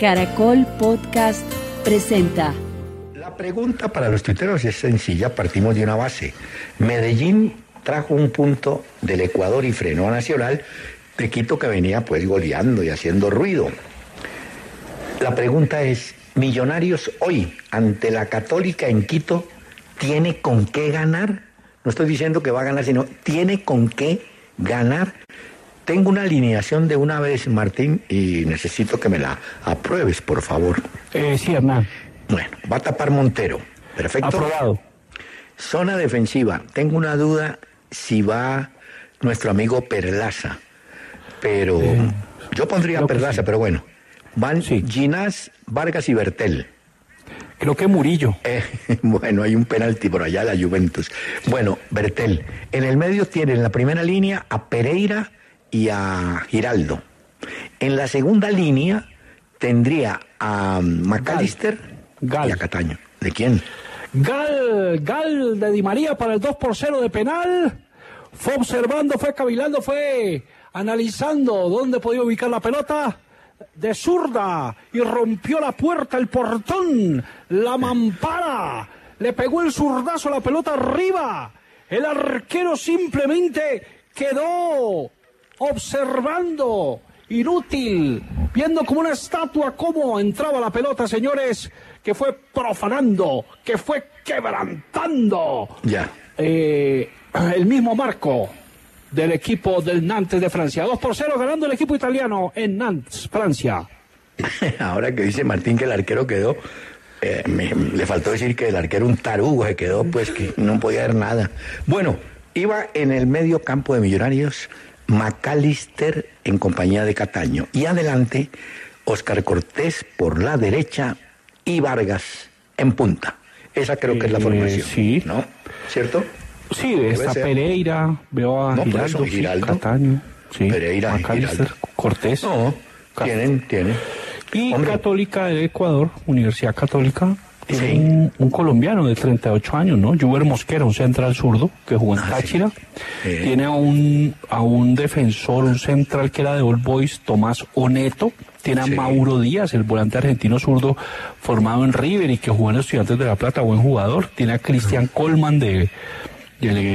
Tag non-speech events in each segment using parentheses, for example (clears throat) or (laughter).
Caracol Podcast presenta. La pregunta para los tuiteros es sencilla, partimos de una base. Medellín trajo un punto del Ecuador y frenó a Nacional de Quito que venía pues goleando y haciendo ruido. La pregunta es, Millonarios hoy ante la Católica en Quito, ¿tiene con qué ganar? No estoy diciendo que va a ganar, sino tiene con qué ganar. Tengo una alineación de una vez, Martín, y necesito que me la apruebes, por favor. Eh, sí, Hernán. Bueno, va a tapar Montero. Perfecto. Aprobado. Zona defensiva. Tengo una duda si va nuestro amigo Perlaza. Pero yo pondría Perlaza, sí. pero bueno. Van Sí. Ginás, Vargas y Bertel. Creo que Murillo. Eh, (laughs) bueno, hay un penalti por allá la Juventus. Bueno, Bertel. En el medio tiene en la primera línea a Pereira y a Giraldo. En la segunda línea tendría a McAllister Gal. y a Cataño. ¿De quién? Gal, Gal de Di María para el 2 por 0 de penal. Fue observando, fue cavilando, fue analizando dónde podía ubicar la pelota. De zurda y rompió la puerta, el portón, la mampara. Le pegó el zurdazo a la pelota arriba. El arquero simplemente quedó observando, inútil, viendo como una estatua cómo entraba la pelota, señores, que fue profanando, que fue quebrantando Ya. eh, el mismo marco del equipo del Nantes de Francia. 2 por 0 ganando el equipo italiano en Nantes, Francia. (laughs) Ahora que dice Martín que el arquero quedó, eh, me- le faltó decir que el arquero un tarugo se quedó, pues que no podía ver nada. Bueno, iba en el medio campo de Millonarios McAllister en compañía de Cataño. Y adelante, Oscar Cortés por la derecha y Vargas en punta. Esa creo que es la Eh, formación. sí. ¿No? ¿Cierto? Sí, está. Pereira, veo a No, Giraldo, Giraldo. Cataño, sí, Pereira, Giraldo. Cortés. No, tienen, tienen. Y Hombre. Católica de Ecuador, Universidad Católica, tiene Sí. un, un colombiano de 38 años, ¿no? Juber Mosquera, un central zurdo que jugó en Ah. Táchira. Sí. Tiene a un, a un defensor, un central que era de All Boys, Tomás Oneto. Tiene a. Mauro Díaz, el volante argentino zurdo formado en River y que jugó en los Estudiantes de La Plata, buen jugador. Tiene a Cristian Colman de-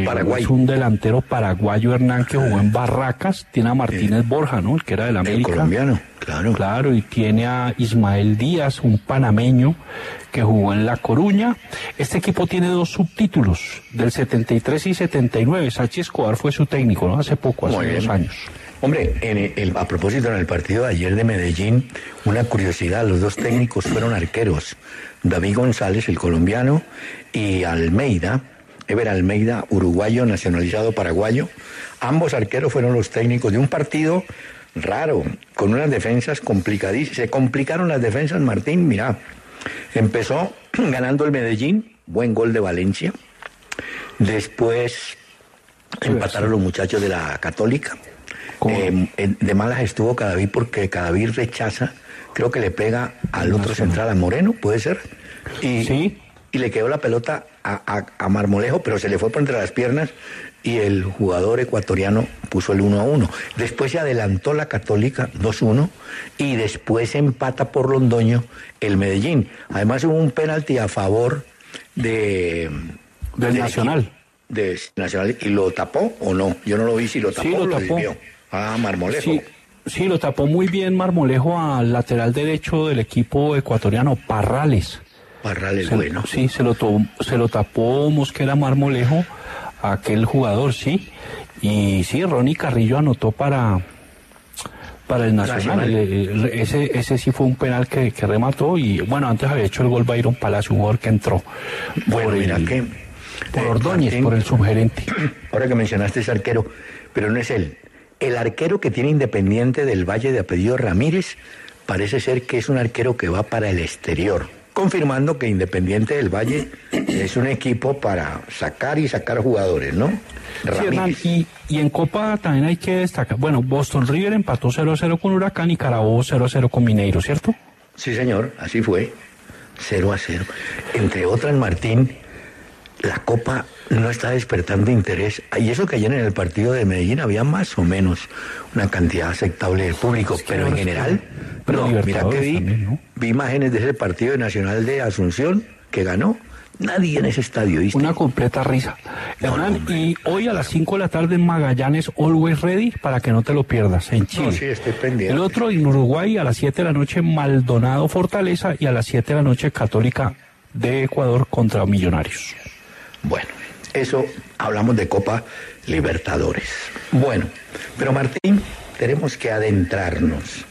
Paraguay. es un delantero paraguayo Hernán que jugó en Barracas. Tiene a Martínez Borja, ¿no? El que era del El América. colombiano, claro. Claro, y tiene a Ismael Díaz, un panameño que jugó en La Coruña. Este equipo tiene dos subtítulos, del 73 y 79. Sachi Escobar fue su técnico, ¿no? Hace poco, hace dos años. Hombre, en el- a propósito, en el partido de ayer de Medellín, una curiosidad, los dos técnicos fueron arqueros. David González, el colombiano, y Almeida, Ever Almeida, uruguayo, nacionalizado paraguayo. Ambos arqueros fueron los técnicos de un partido raro, con unas defensas complicadísimas. Se complicaron las defensas, Martín, mira. Empezó (clears throat) ganando el Medellín, buen gol de Valencia. Después empataron los muchachos de la Católica. Eh, en- de malas estuvo Cadavid porque Cadavid rechaza, creo que le pega al otro central, a Moreno, puede ser. Y, Sí. Y le quedó la pelota a, a- a Marmolejo, pero se le fue por entre las piernas y el jugador ecuatoriano puso el 1 a 1. Después se adelantó la Católica 2-1 y después empata por Londoño el Medellín. Además hubo un penalti a favor de Del Nacional. De Nacional y lo tapó o no? Yo no lo vi si lo tapó Sí, lo o lo tapó. desvió. Ah, Marmolejo. Sí, Sí, lo tapó muy bien Marmolejo al lateral derecho del equipo ecuatoriano, Parrales. Parrales, Se- bueno. Sí, se lo, to- se lo tapó Mosquera Marmolejo, a aquel jugador, sí. Y sí, Ronnie Carrillo anotó para, para el Nacional. Nacional. El- el- ese, ese sí fue un penal que, que remató y bueno, antes había hecho el gol Byron Palacio, un jugador que entró. Bueno, por mira el- que... Por eh, Ordóñez, Martín, por el subgerente. (clears throat) Ahora que mencionaste ese arquero, pero no es él. El arquero que tiene Independiente del Valle de apellido Ramírez parece ser que es un arquero que va para el exterior, confirmando que Independiente del Valle es un equipo para sacar y sacar jugadores, ¿no? Sí, Ramírez. y, y en Copa también hay que destacar, bueno, Boston River empató 0-0 con Huracán y Carabobo 0-0 con Mineiro, ¿cierto? Sí, señor, así fue. 0 a 0. Entre otras, Martín, la Copa no está despertando interés. Y eso que ayer en el partido de Medellín había más o menos una cantidad aceptable del público, pero en general, no, mira que vi, vi imágenes de ese partido de Nacional de Asunción que ganó. Nadie en ese estadio, ¿viste? Una completa risa. No, Hernán, hombre. y hoy a las 5 de la tarde en Magallanes, Always Ready, para que no te lo pierdas, en Chile. No, sí, estoy pendiente. El otro en Uruguay a las 7 de la noche, Maldonado Fortaleza, y a las 7 de la noche, Católica de Ecuador contra Millonarios. Bueno, eso hablamos de Copa Libertadores. Bueno, pero Martín, tenemos que adentrarnos.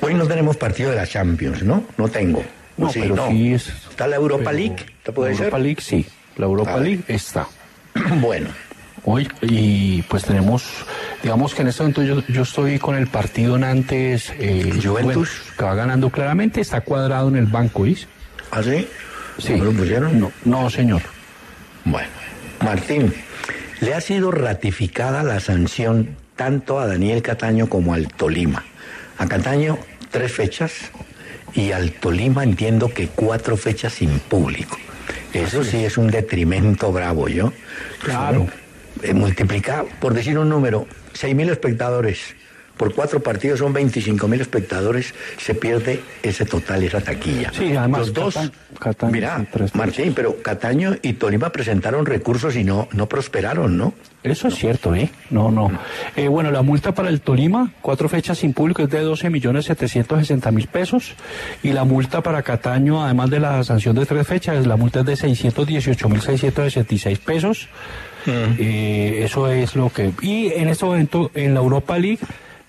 Hoy no tenemos partido de la Champions, ¿no? No tengo. No, ¿O sí? pero no. sí es. Está la Europa pero League, ¿te puede la Europa ser? League, sí. La Europa. League está. (clears throat) bueno, Hoy, y pues tenemos, digamos que en este momento yo, yo estoy con el partido Nantes eh, Juventus. que va ganando claramente, está cuadrado en el banco, ¿viste? ¿así? Sí. ¿No lo pusieron? No, no, señor. Bueno, Martín, le ha sido ratificada la sanción tanto a Daniel Cataño como al Tolima. A Cataño tres fechas y al Tolima entiendo que cuatro fechas sin público. Eso sí es un detrimento bravo, ¿yo? Claro. Eh, multiplica, por decir un número, seis mil espectadores. Por cuatro partidos son 25 mil espectadores, se pierde ese total, esa taquilla. Sí, además, Los dos, Cata- Cataño mira, Martín, pero Cataño y Tolima presentaron recursos y no, no prosperaron, ¿no? Eso es cierto, ¿eh? No, no. Eh, bueno, la multa para el Tolima, cuatro fechas sin público, es de 12 millones 760 mil pesos. Y la multa para Cataño, además de la sanción de tres fechas, la multa es de 618 mil 666 pesos. Eh, eso es lo que... Y en este momento, en la Europa League,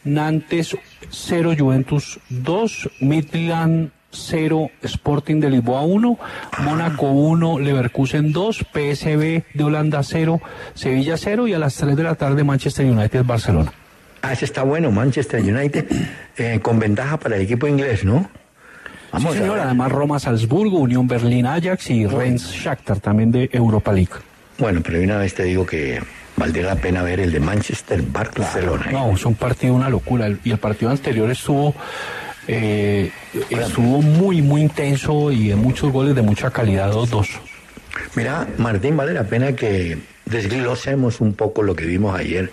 Nantes 0, Juventus 2, Midland 0, Sporting de Lisboa 1, Mónaco 1, Leverkusen 2, PSV de Holanda 0, Sevilla 0 y a las 3 de la tarde Manchester United Barcelona. Ah, ese está bueno, Manchester United, (clears throat) eh, con ventaja para el equipo inglés, ¿no? sí, a señor, además Roma Salzburgo, Unión Berlín Ajax y Rennes Shakhtar también de Europa League. Bueno, pero una vez te digo que valdría la pena ver el de Manchester Barcelona. No, es un partido una locura. Y el partido anterior estuvo eh, estuvo muy, muy intenso y de muchos goles de mucha calidad, 2-2. Mira, Martín, vale la pena que desglosemos un poco lo que vimos ayer,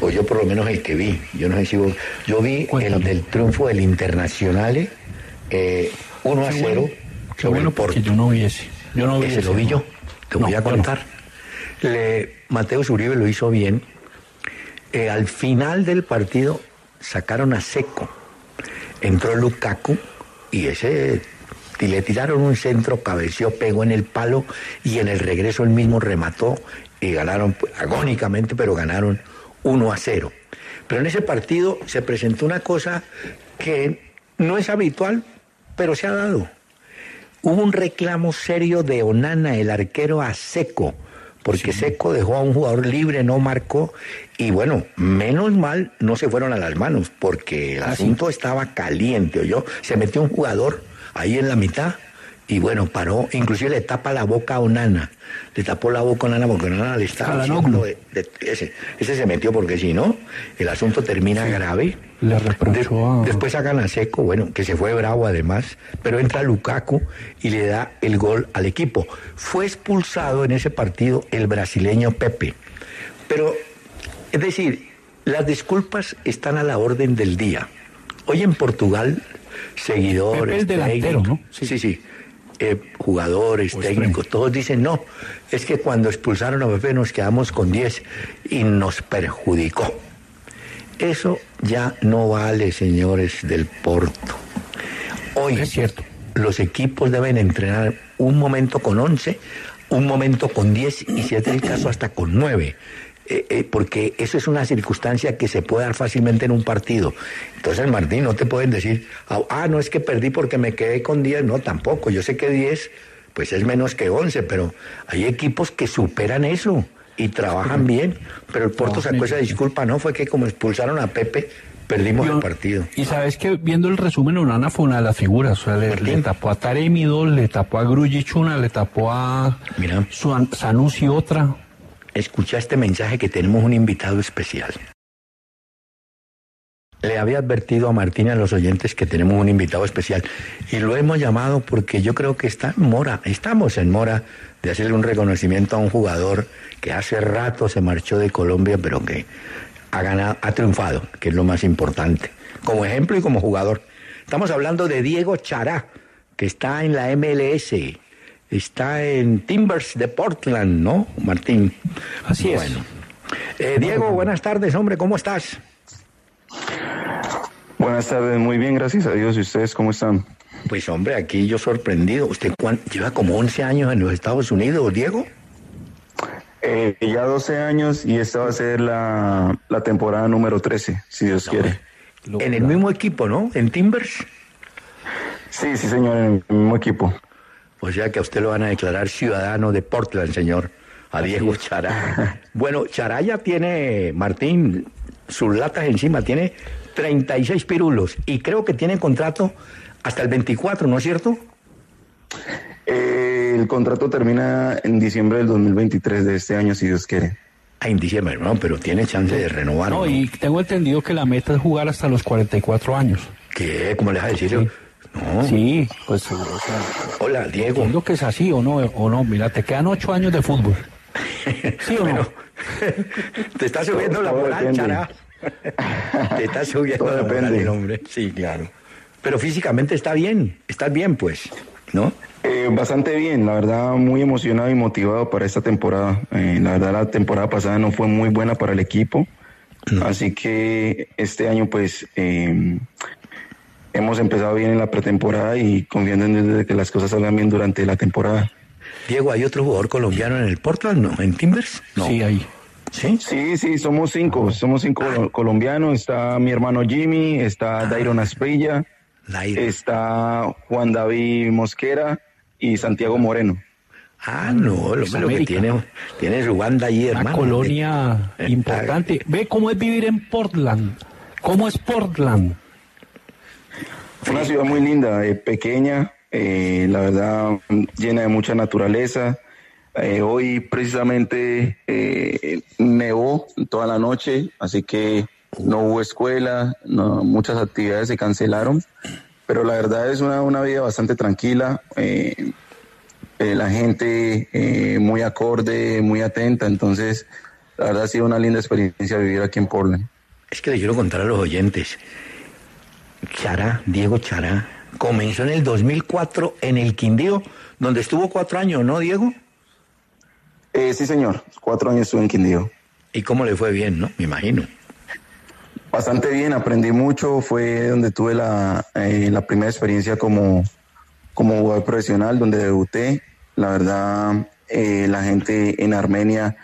o yo por lo menos el que vi. Yo no sé si vos, yo vi el del triunfo del Internacional eh, 1 a 0 Qué sobre bueno el Porto. porque yo no vi ese. Yo no vi Ese ese, lo vi no. yo, te No, voy a bueno. contar. Le, Mateo Uribe lo hizo bien. Eh, al final del partido sacaron a Seco. Entró Lukaku y ese le tiraron un centro, cabeció, pegó en el palo y en el regreso él mismo remató y ganaron pues, agónicamente, pero ganaron 1 a 0. Pero en ese partido se presentó una cosa que no es habitual, pero se ha dado. Hubo un reclamo serio de Onana, el arquero, a Seco, porque Seco dejó a un jugador libre, no marcó, y bueno, menos mal no se fueron a las manos, porque el asunto estaba caliente, yo Se metió un jugador ahí en la mitad, y bueno, paró, inclusive le tapa la boca a Onana, le tapó la boca a Onana porque Onana le estaba haciendo de- de- ese, ese se metió porque si no, el asunto termina grave. Le reprochó a... Después sacan a Seco, bueno, que se fue bravo además, pero entra Lukaku y le da el gol al equipo. Fue expulsado en ese partido el brasileño Pepe. Pero, es decir, las disculpas están a la orden del día. Hoy en Portugal, seguidores, Pepe el delantero, ¿no? Sí, sí, sí. Eh, jugadores, técnicos, todos dicen, no, es que cuando expulsaron a Pepe nos quedamos con 10 y nos perjudicó. Eso ya no vale, señores del Porto. Hoy Es cierto. los equipos deben entrenar un momento con 11, un momento con 10 y si es el caso hasta con 9. Eh, eh, porque eso es una circunstancia que se puede dar fácilmente en un partido. Entonces, Martín, no te pueden decir, ah, ah, no es que perdí porque me quedé con 10, no, tampoco. Yo sé que 10 pues es menos que 11, pero hay equipos que superan eso y trabajan bien. Pero el Porto sacó esa disculpa, ¿no? Fue que como expulsaron a Pepe, perdimos el partido. Y sabes que viendo el resumen, Onana fue una de las figuras. O sea, le, le tapó a Taremi dos, le tapó a Grujic una, le tapó a Mira. Suan- Sanusi otra. Escucha este mensaje que tenemos un invitado especial. Le había advertido a Martín a los oyentes que tenemos un invitado especial y lo hemos llamado porque yo creo que está en mora, estamos en mora de hacerle un reconocimiento a un jugador que hace rato se marchó de Colombia pero que ha ganado, ha triunfado, que es lo más importante, como ejemplo y como jugador. Estamos hablando de Diego Chará, que está en la MLS, está en Timbers de Portland, ¿no, Martín? Así es. Bueno. Eh, Diego, buenas tardes, hombre, ¿cómo estás? Buenas tardes, muy bien, gracias a Dios. ¿Y ustedes cómo están? Pues hombre, aquí yo sorprendido. ¿Usted cuán- lleva como 11 años en los Estados Unidos, Diego? Eh, ya 12 años y esta va a ser la, la temporada número 13, si Dios quiere. En el mismo equipo, ¿no? En Timbers. Sí, sí, señor, en el mismo equipo. O sea que a usted lo van a declarar ciudadano de Portland, señor. A Diego Chará. (laughs) Bueno, Chará ya tiene, Martín, sus latas encima, tiene 36 pirulos y creo que tiene contrato hasta el 24, ¿no es cierto? Eh, el contrato termina en diciembre del 2023 de este año, si Dios quiere. Ah, en diciembre, no, pero tiene chance de renovar. No, y tengo entendido que la meta es jugar hasta los 44 años. ¿Qué? ¿Cómo le vas a decir? No. Sí, pues o sea, Hola, Diego. entiendo que es así o no, o no. Mira, te quedan ocho años de fútbol. (laughs) ¿Sí o no? (laughs) Te está subiendo la moral. Chará. (laughs) Te está subiendo Todo la moral depende. el hombre. Sí, claro. Pero físicamente está bien, estás bien, pues, ¿no? Eh, bastante bien, la verdad, muy emocionado y motivado para esta temporada. Eh, la verdad, la temporada pasada no fue muy buena para el equipo, así que este año, pues, eh, hemos empezado bien en la pretemporada y confiando en Dios de que las cosas salgan bien durante la temporada. Diego, ¿hay otro jugador colombiano en el Portland? ¿No? ¿En Timbers? No. Sí, ahí. ¿Sí? Sí, sí, somos cinco, somos cinco colo- colombianos. Está mi hermano Jimmy, está Dairon Asprilla, Lairo. está Juan David Mosquera y Santiago Moreno. Ah, no, hombre lo que tiene, tiene su banda allí, Una hermano. colonia Eh, importante. Ve cómo es vivir en Portland. ¿Cómo es Portland? Una ciudad muy linda, eh, pequeña, eh, la verdad llena de mucha naturaleza. Eh, hoy precisamente eh, nevó toda la noche, así que no hubo escuela, no- muchas actividades se cancelaron, pero la verdad es una, una vida bastante tranquila. la gente muy acorde, muy atenta, entonces la verdad ha sido una linda experiencia vivir aquí en Portland. Es que le quiero contar a los oyentes. Chará, Diego Chará, comenzó en el 2004 en el Quindío, donde estuvo cuatro años, ¿no, Diego? Eh, sí, señor, cuatro años estuve en Quindío. ¿Y cómo le fue bien, no? Me imagino. Bastante bien, aprendí mucho, fue donde tuve la, eh, la primera experiencia como, como jugador profesional, donde debuté. La verdad, eh, la gente en Armenia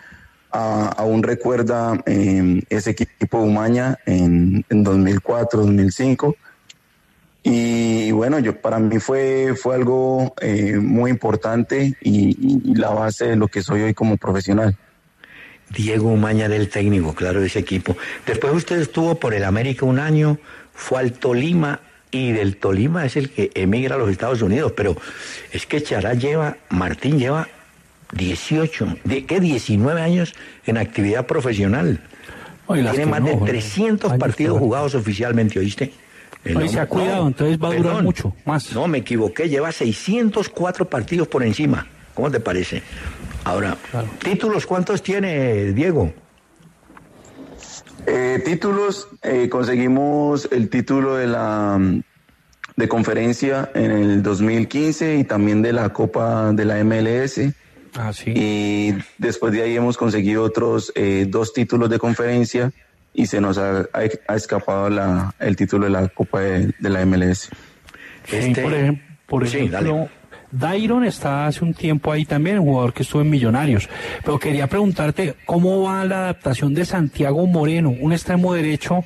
ah, aún recuerda eh, ese equipo de Umaña en, en 2004, 2005. Y, bueno, yo para mí fue, fue algo eh, muy importante y, y- la base de lo que soy hoy como profesional. Diego Maña del técnico, claro, de ese equipo. Después usted estuvo por el América un año, fue al Tolima y del Tolima es el que emigra a los Estados Unidos. Pero es que Chará lleva, Martín lleva 18, ¿de qué? 19 años en actividad profesional. Tiene más no, de joder. 300 Años partidos jugados oficialmente, ¿oíste? El No, y se ha cuidado, entonces va a durar mucho más. No, me equivoqué, lleva 604 partidos por encima. ¿Cómo te parece? Ahora, Claro. ¿títulos cuántos tiene Diego? Eh, títulos, eh, conseguimos el título de la de conferencia en el 2015 y también de la Copa de la MLS. Ah, sí. Y después de ahí hemos conseguido otros eh, dos títulos de conferencia y se nos ha, ha escapado la, el título de la Copa de, de la MLS. Este, por ejemplo, por ejemplo Dairon está hace un tiempo ahí también, un jugador que estuvo en Millonarios. Pero quería preguntarte, ¿cómo va la adaptación de Santiago Moreno, un extremo derecho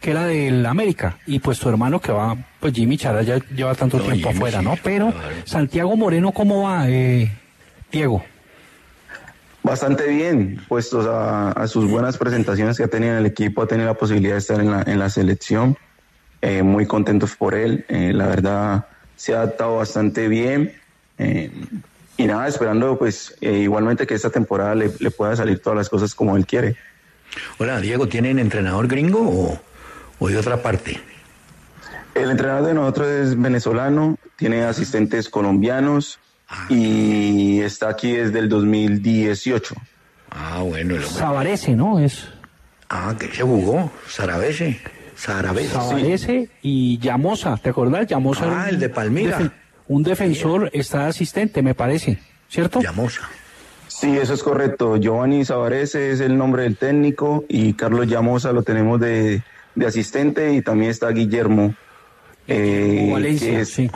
que era del América? Y pues tu hermano que va, pues Jimmy Chara ya lleva tanto tiempo afuera, ¿no? Pero Santiago Moreno, ¿cómo va, eh, Diego? Bastante bien, puestos a, sus buenas presentaciones que ha tenido en el equipo, ha tenido la posibilidad de estar en la, en la selección. Eh, muy contentos por él. Eh, la verdad, se ha adaptado bastante bien. Eh, y nada, esperando pues eh, igualmente que esta temporada le, pueda salir todas las cosas como él quiere. Hola, Diego, ¿tienen entrenador gringo o, de otra parte? El entrenador de nosotros es venezolano, tiene asistentes colombianos. Y está aquí desde el 2018. Ah, bueno. Sabarese, ¿no? Es... Ah, que se jugó, Sarabese. Sarabese. y Llamosa, ¿te acordás? Llamosa. Ah, el de Palmira un defensor está asistente, me parece, ¿cierto? Llamosa. Sí, eso es correcto. Giovanni Savarese es el nombre del técnico y Carlos Llamosa lo tenemos de, asistente y también está Guillermo. Eh, Valencia, sí.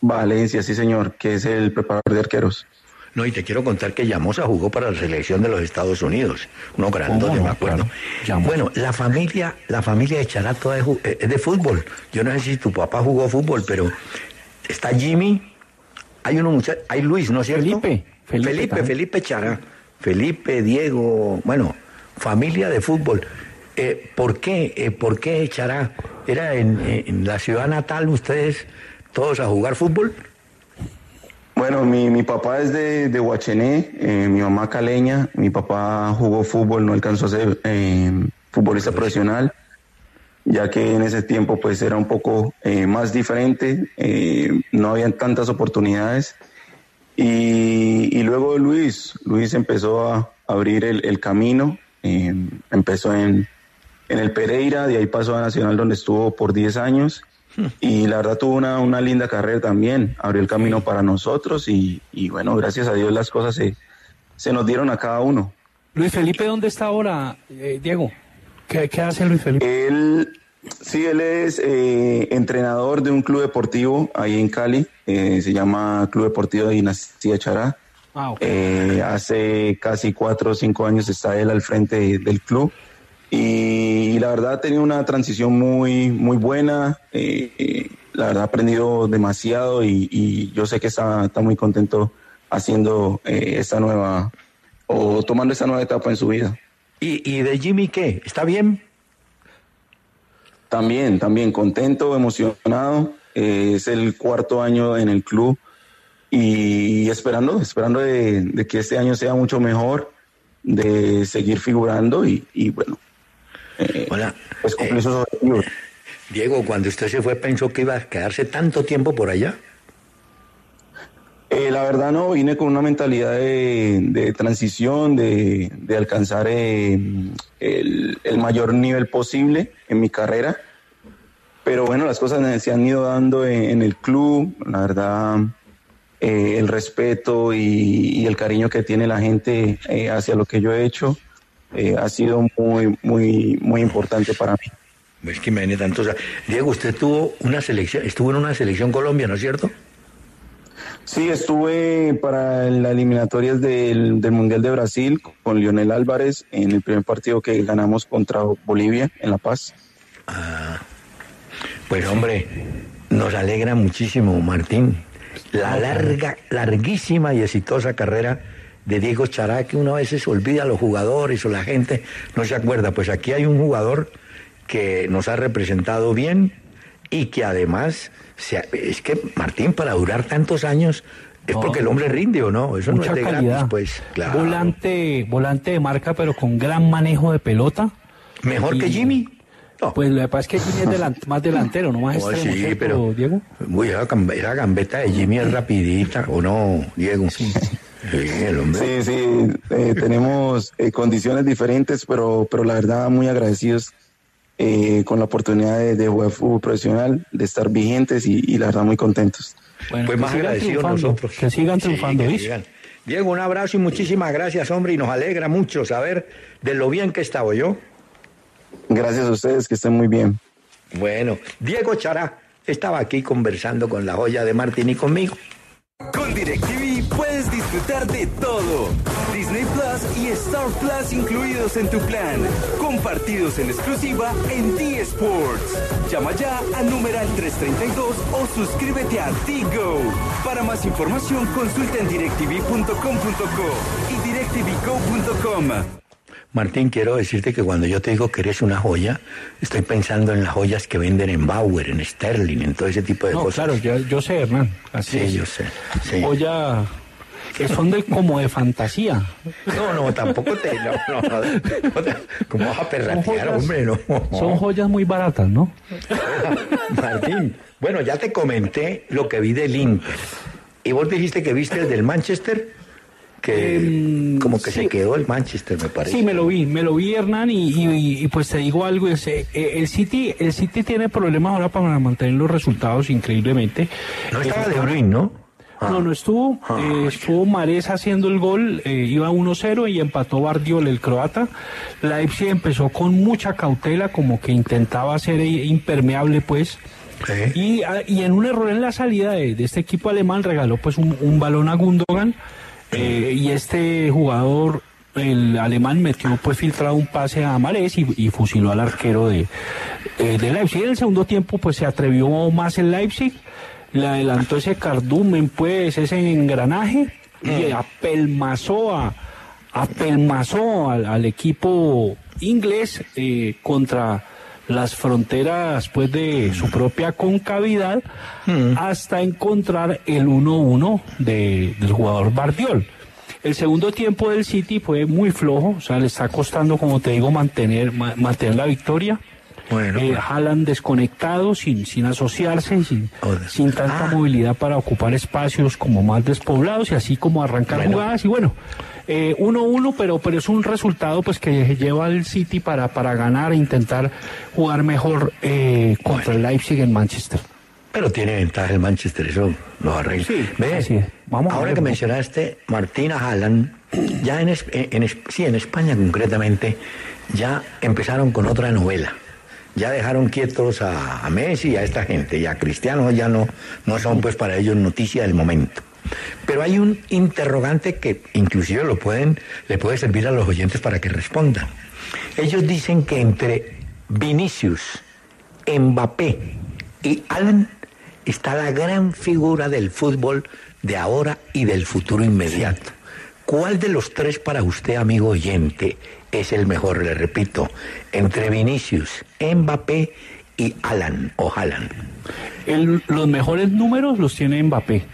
Valencia, sí señor, que es el preparador de arqueros. No, y te quiero contar que Llamosa jugó para la selección de los Estados Unidos, uno grandote, me acuerdo. Bueno, la familia, la familia de Charato es, es de fútbol. Yo no sé si tu papá jugó fútbol, pero está Jimmy, hay uno hay Luis, ¿no es cierto? Felipe. Felipe, Felipe, Chara. Felipe, Diego, bueno, familia de fútbol. Eh, ¿Por qué? Eh, ¿Por qué Chará? ¿Era en, la ciudad natal ustedes todos a jugar fútbol? Bueno, mi, mi papá es de, de Huachené, eh, mi mamá caleña, mi papá jugó fútbol, no alcanzó a ser futbolista profesional ya que en ese tiempo pues era un poco eh, más diferente, eh, no habían tantas oportunidades. Y, luego Luis, Luis empezó a abrir el, camino, eh, empezó en, en, el Pereira, de ahí pasó a Nacional donde estuvo por 10 años y la verdad tuvo una, una, linda carrera también, abrió el camino para nosotros y, y bueno, gracias a Dios las cosas se, se, nos dieron a cada uno. Luis Felipe, ¿dónde está ahora, Diego? ¿Qué, hace Luis Felipe? Él, sí, él es eh, entrenador de un club deportivo ahí en Cali, eh, se llama Club Deportivo de Dinastía Chará. Ah, eh, hace casi cuatro o cinco años está él al frente del club y, la verdad ha tenido una transición muy, muy buena. la verdad ha aprendido demasiado y, yo sé que está, está muy contento haciendo esta nueva o tomando esta nueva etapa en su vida. ¿Y, ¿Y de Jimmy qué? ¿Está bien? También, también contento, emocionado. Eh, es el cuarto año en el club y esperando, esperando de, que este año sea mucho mejor, de seguir figurando y, bueno, eh, (laughs) Hola. pues eh, objetivos. Diego, cuando usted se fue, ¿pensó que iba a quedarse tanto tiempo por allá? Eh, la verdad no, vine con una mentalidad de, transición, de, alcanzar eh, el, mayor nivel posible en mi carrera. Pero bueno, las cosas se han ido dando en, el club, la verdad, eh, el respeto y, el cariño que tiene la gente hacia lo que yo he hecho ha sido muy, muy, muy importante para mí. Es que me viene tanto. Diego, usted tuvo una selección, estuvo en una selección Colombia, ¿no es cierto? Sí, estuve para las eliminatorias del, Mundial de Brasil con Lionel Álvarez en el primer partido que ganamos contra Bolivia en La Paz. Ah, pues hombre, nos alegra muchísimo, Martín, la larga, larguísima y exitosa carrera de Diego Chará, que una vez se olvida a los jugadores o la gente no se acuerda. Pues aquí hay un jugador que nos ha representado bien y que además es que Martín, para durar tantos años, es porque el hombre rinde o no, eso no es de calidad. pues, claro. Volante, volante de marca, pero con gran manejo de pelota. ¿Mejor que Jimmy? Pues lo que pasa es que Jimmy es más delantero, no más oh, extremo, pero Diego. Esa gambeta de Jimmy es rapidita, ¿o no, Diego? Sí. Sí, sí, eh, tenemos eh, condiciones diferentes, pero, pero la verdad muy agradecidos eh, con la oportunidad de, jugar fútbol profesional, de estar vigentes y, la verdad muy contentos. pues más agradecidos nosotros. Que sigan triunfando, Diego, un abrazo y muchísimas gracias, hombre, y nos alegra mucho saber de lo bien que estaba yo. Gracias a ustedes, que estén muy bien. Bueno, Diego Chará estaba aquí conversando con la joya de Martín y conmigo. Con DirecTV puedes disfrutar de todo. Disney Plus y Star Plus incluidos en tu plan. Compartidos en exclusiva en D-Sports. Llama ya al numeral 332 o suscríbete a Tigo. Para más información consulta en directv.com.co y directvgo.com. Martín, quiero decirte que cuando yo te digo que eres una joya, estoy pensando en las joyas que venden en Bauer, en Sterling, en todo ese tipo de No, cosas. claro, yo, yo sé, Hernán. Así Sí, es. yo sé. sí. Joya que son de como de fantasía. No, no, tampoco te. No, no, no, ¿Cómo vas a perratear, hombre? No. son joyas muy baratas, ¿no? (laughs) Martín, bueno, ya te comenté lo que vi del Inter. Y vos dijiste que viste el del Manchester, que Em, como que sí. se quedó el Manchester, me parece. Sí, me lo vi, me lo vi Hernán y, y- y, pues te digo algo, es, eh, el City, el City tiene problemas ahora para mantener los resultados increíblemente. No estaba Eh, de Bruyne, ¿no? Ah. No, no estuvo. eh, estuvo Mares haciendo el gol, eh, iba 1-0 y empató Bardiol, el croata. Leipzig empezó con mucha cautela, como que intentaba ser eh, impermeable, pues. Sí. Y, ah, y en un error en la salida de, de este equipo alemán regaló pues un, un balón a Gundogan eh, y este jugador el alemán metió pues filtrado un pase a Mares y, y fusiló al arquero de, eh, de Leipzig. En el segundo tiempo pues se atrevió más el Leipzig, le adelantó ese cardumen pues ese engranaje y apelmazó a apelmazó al, al equipo inglés eh, contra las fronteras pues de su propia concavidad hasta encontrar el 1-1 de- del jugador Bardiol. El segundo tiempo del City fue muy flojo, o sea, le está costando, como te digo, mantener, ma- mantener la victoria. Bueno, Eh, pues. Haaland desconectado, sin, sin asociarse, sin, Joder. sin tanta Ah. movilidad para ocupar espacios como más despoblados y así como arrancar Bueno. jugadas. Y bueno, eh, 1-1, pero, pero es un resultado pues que lleva al City para, para ganar e intentar jugar mejor eh, contra el Leipzig en Manchester. Pero tiene ventaja el Manchester, eso lo arregla. Sí. Vamos a ahora ver, que mencionaste Martina Haaland, ya en, en, sí, en España concretamente, ya empezaron con otra novela. Ya dejaron quietos a, a Messi y a esta gente, y a Cristiano ya no, no son pues para ellos noticia del momento. Pero hay un interrogante que inclusive lo pueden, le puede servir a los oyentes para que respondan. Ellos dicen que entre Vinicius, Mbappé y Alan está la gran figura del fútbol de ahora y del futuro inmediato. ¿Cuál de los tres para usted, amigo oyente, es el mejor? Le repito, entre Vinicius, Mbappé y Alan o Haaland. Los mejores números los tiene Mbappé.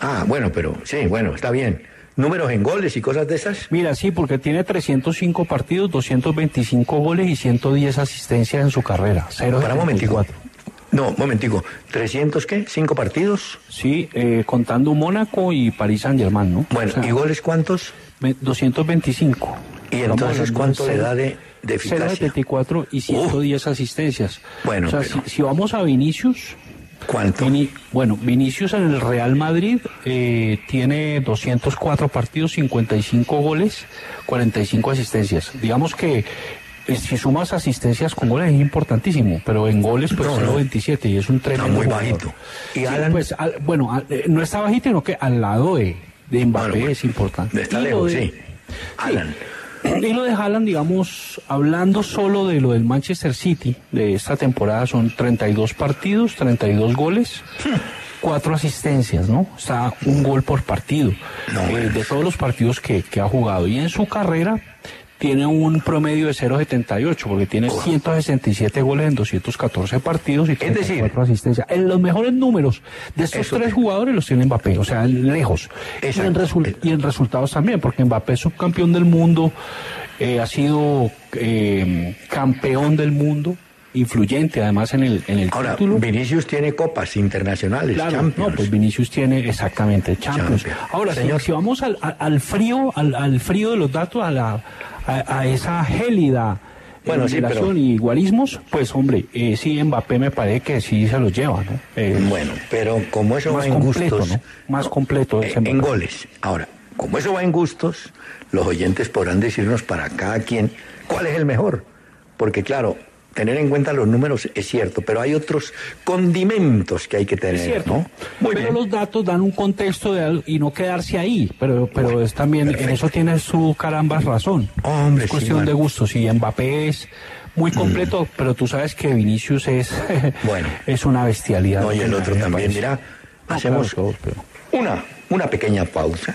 Ah, bueno, pero sí, bueno, está bien. Números en goles y cosas de esas. Mira, sí, porque tiene 305 partidos, 225 goles y 110 asistencias en su carrera. Cero Para un momentico. 74. No, momentico. ¿300 qué? ¿Cinco partidos? Sí, eh, contando Mónaco y París Saint Germain, ¿no? Bueno, O sea, ¿y goles cuántos? ve- 225. ¿Y entonces cuánto le da de, de eficacia? 0.74 y 110 asistencias. Bueno, o sea, pero- si, si vamos a Vinicius, ¿Cuánto? Vini- bueno, Vinicius en el Real Madrid eh, tiene 204 partidos, 55 goles, 45 asistencias. Digamos que eh, si sumas asistencias con goles es importantísimo, pero en goles pues No, no. 27 y es un tremendo muy jugador. bajito. ¿Y Sí, Alan? pues, al- bueno, al- eh, no está bajito, sino que al lado de, de Mbappé Bueno, bueno. es importante. Está lejos, de- sí. Alan. Lo de Haaland, digamos, hablando solo de lo del Manchester City de esta temporada, son 32 partidos, 32 goles, cuatro asistencias, ¿no? Sea, un gol por partido eh, de todos los partidos que, que ha jugado. Y en su carrera tiene un promedio de 0.78, porque tiene 167 goles en 214 partidos y Es decir- 34 asistencias. En los mejores números de estos Eso tres jugadores los tiene Mbappé, o sea, lejos. Y en, y en resultados también, porque Mbappé es subcampeón del mundo, eh, ha sido eh, campeón del mundo, influyente además en el, en el Ahora, título. Vinicius tiene copas internacionales, Claro, Champions. no, pues Vinicius tiene exactamente Champions. Champions. Ahora, Señor. si, vamos al, al- frío, al, al frío de los datos, a, la, a, a esa gélida Bueno, sí, pero- y guarismos, pues hombre, eh, sí, Mbappé me parece que sí se los lleva, ¿no? Eh, Bueno, pero como eso va en completo, gustos. ¿no? Más completo eh, en goles. Ahora, como eso va en gustos, los oyentes podrán decirnos para cada quien cuál es el mejor. Porque claro, tener en cuenta los números es cierto, pero hay otros condimentos que hay que tener, Es cierto. ¿no? Muy pero bien. los datos dan un contexto de y no quedarse ahí. Pero, pero es también, en eso tiene su carambas razón. Hombre, es cuestión de gustos. Y Mbappé es muy completo, pero tú sabes que Vinicius es, (laughs) Bueno. es una bestialidad. No, y el otro también. Mira, No, hacemos claro, todos, pero- una, una pequeña pausa.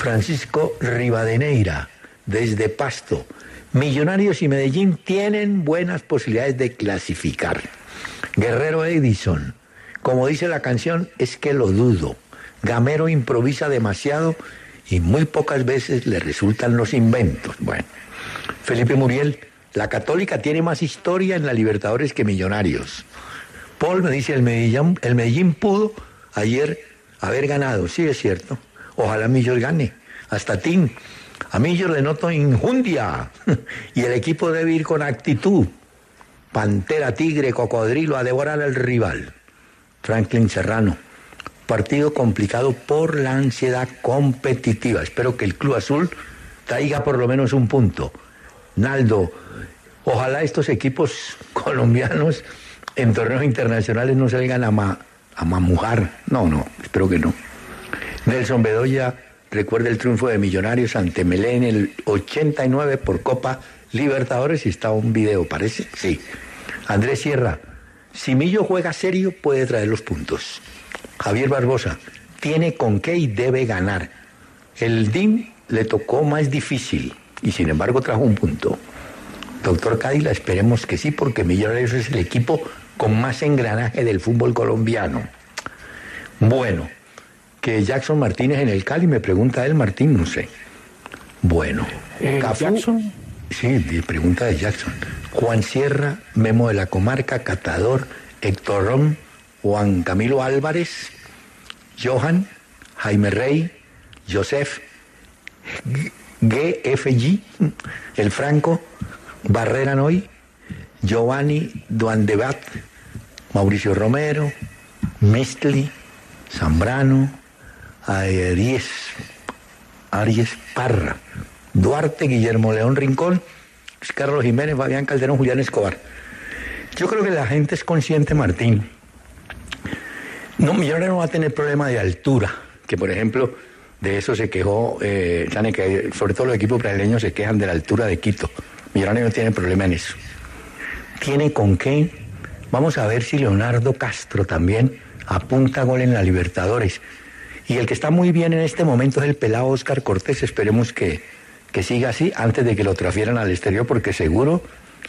Francisco Rivadeneira, desde Pasto. Millonarios y Medellín tienen buenas posibilidades de clasificar. Guerrero Edison, como dice la canción, es que lo dudo. Gamero improvisa demasiado y muy pocas veces le resultan los inventos. Bueno, Felipe Muriel, la católica tiene más historia en la Libertadores que Millonarios. Paul me dice, el Medellín, el Medellín pudo ayer haber ganado. Sí, es cierto. Ojalá Millos gane. Hasta Tim. A Millos le noto injundia. (laughs) Y el equipo debe ir con actitud. Pantera, tigre, cocodrilo a devorar al rival. Franklin Serrano. Partido complicado por la ansiedad competitiva. Espero que el Club Azul traiga por lo menos un punto. Naldo, ojalá estos equipos (laughs) colombianos en torneos internacionales no salgan a, ma- a mamujar. No, no, espero que no. Nelson Bedoya recuerda el triunfo de Millonarios ante Melé en el 89 por Copa Libertadores y está un video, ¿parece? Sí. Andrés Sierra, si Millo juega serio puede traer los puntos. Javier Barbosa, tiene con qué y debe ganar. El DIM le tocó más difícil y sin embargo trajo un punto. Doctor Cádila, esperemos que sí, porque Millonarios es el equipo con más engranaje del fútbol colombiano. Bueno, que Jackson Martínez en el Cali, me pregunta él, Martín, no sé. Bueno, Eh, Jackson. Sí, pregunta de Jackson. Juan Sierra, Memo de la Comarca, Catador, Héctor Ron, Juan Camilo Álvarez, Johan, Jaime Rey, Joseph, G- GFG, El Franco, Barrera Noy, Giovanni Duandebat, Mauricio Romero, Mistli, Zambrano, Aries, Aries Parra, Duarte, Guillermo León Rincón, Carlos Jiménez, Fabián Calderón, Julián Escobar. Yo creo que la gente es consciente, Martín. No, Millonario no va a tener problema de altura, que por ejemplo, de eso se quejó, eh, que sobre todo los equipos brasileños se quejan de la altura de Quito. Millonario no tiene problema en eso. ¿Tiene con qué? Vamos a ver si Leonardo Castro también apunta gol en la Libertadores. Y el que está muy bien en este momento es el pelado Oscar Cortés. Esperemos que, que siga así antes de que lo transfieran al exterior, porque seguro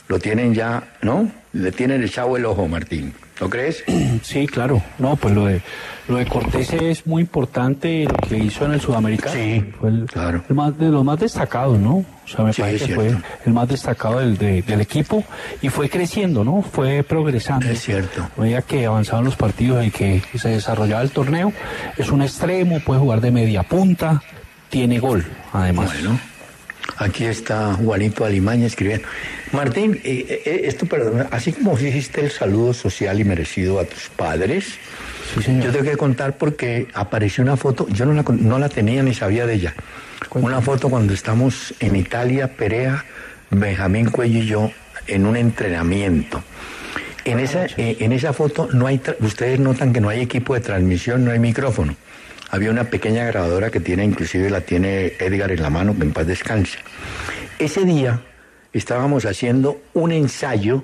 lo tienen ya, ¿no? Le tienen echado el ojo, Martín. ¿No crees? (clears throat) Sí, claro. No, pues lo de lo de Cortés es muy importante lo que hizo en el Sudamericano. Sí, fue el, claro. el más de los más destacados, ¿no? O sea, me Sí, parece que fue el más destacado del, de- del equipo y fue creciendo, ¿no? Fue progresando. Es cierto. A medida que avanzaban los partidos y que se desarrollaba el torneo, es un extremo, puede jugar de media punta, tiene gol, además. Bueno, aquí está Juanito Alimaña escribiendo. Martín, eh, eh, esto, perdón, así como hiciste el saludo social y merecido a tus padres, Sí, señor. yo tengo que contar porque apareció una foto, yo no la, no la tenía ni sabía de ella. Una foto cuando estamos en Italia, Perea, Benjamín Cuello y yo, en un entrenamiento. En esa, eh, en esa foto no hay, ustedes notan que no hay equipo de transmisión, no hay micrófono. Había una pequeña grabadora que tiene, inclusive la tiene Edgar en la mano, que en paz descanse. Ese día estábamos haciendo un ensayo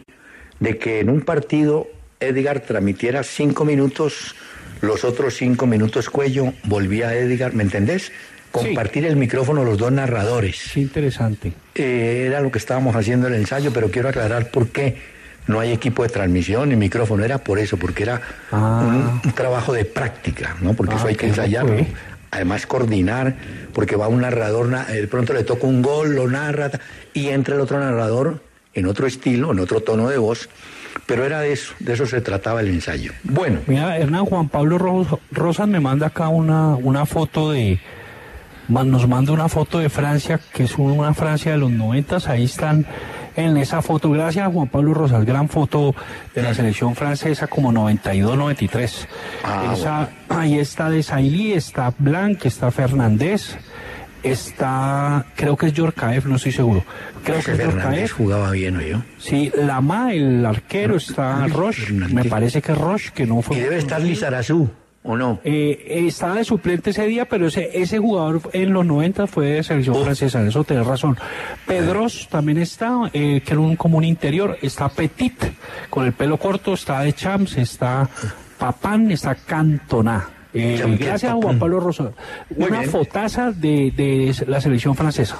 de que en un partido Edgar transmitiera cinco minutos, los otros cinco minutos Cuello, volvía a Edgar, ¿me entendés? Compartir el micrófono los dos narradores. Qué interesante. Eh, era lo que estábamos haciendo el ensayo, pero quiero aclarar por qué no hay equipo de transmisión ni micrófono. Era por eso, porque era Ah. un, un trabajo de práctica, ¿no? Porque Ah, eso hay que loco, ensayarlo. ¿eh? Además, coordinar, porque va un narrador, na- de pronto le toca un gol, lo narra, y entra el otro narrador en otro estilo, en otro tono de voz. Pero era de eso, de eso se trataba el ensayo. Bueno, Mira, Hernán Juan Pablo Ro- Rosas me manda acá una, una foto de. Nos manda una foto de Francia, que es una Francia de los noventas. Ahí están en esa foto. Gracias, Juan Pablo Rosas. Gran foto de la selección francesa, como 92-93. Ah, Esa- (clears throat) Ahí está de Sailly, está Blanc, está Fernández, está. Creo que es Yorkaev, no estoy seguro. Creo que es Yorkaev. jugaba bien, ¿o yo? Sí, Lama, el arquero, está Roche. Me parece que Roche, que no fue. Y debe estar Lizarazú, ¿o no? Eh, estaba de suplente ese día, pero ese, ese jugador en los 90 fue de selección Oh. francesa, eso tenés razón. Pedros también está, eh, que era un, como un interior. Está Petit, con el pelo corto, está de Champs, está Papán, está Cantona. Eh, gracias a. Juan Pablo Rosa. Muy Una bien. fotaza de, de la selección francesa.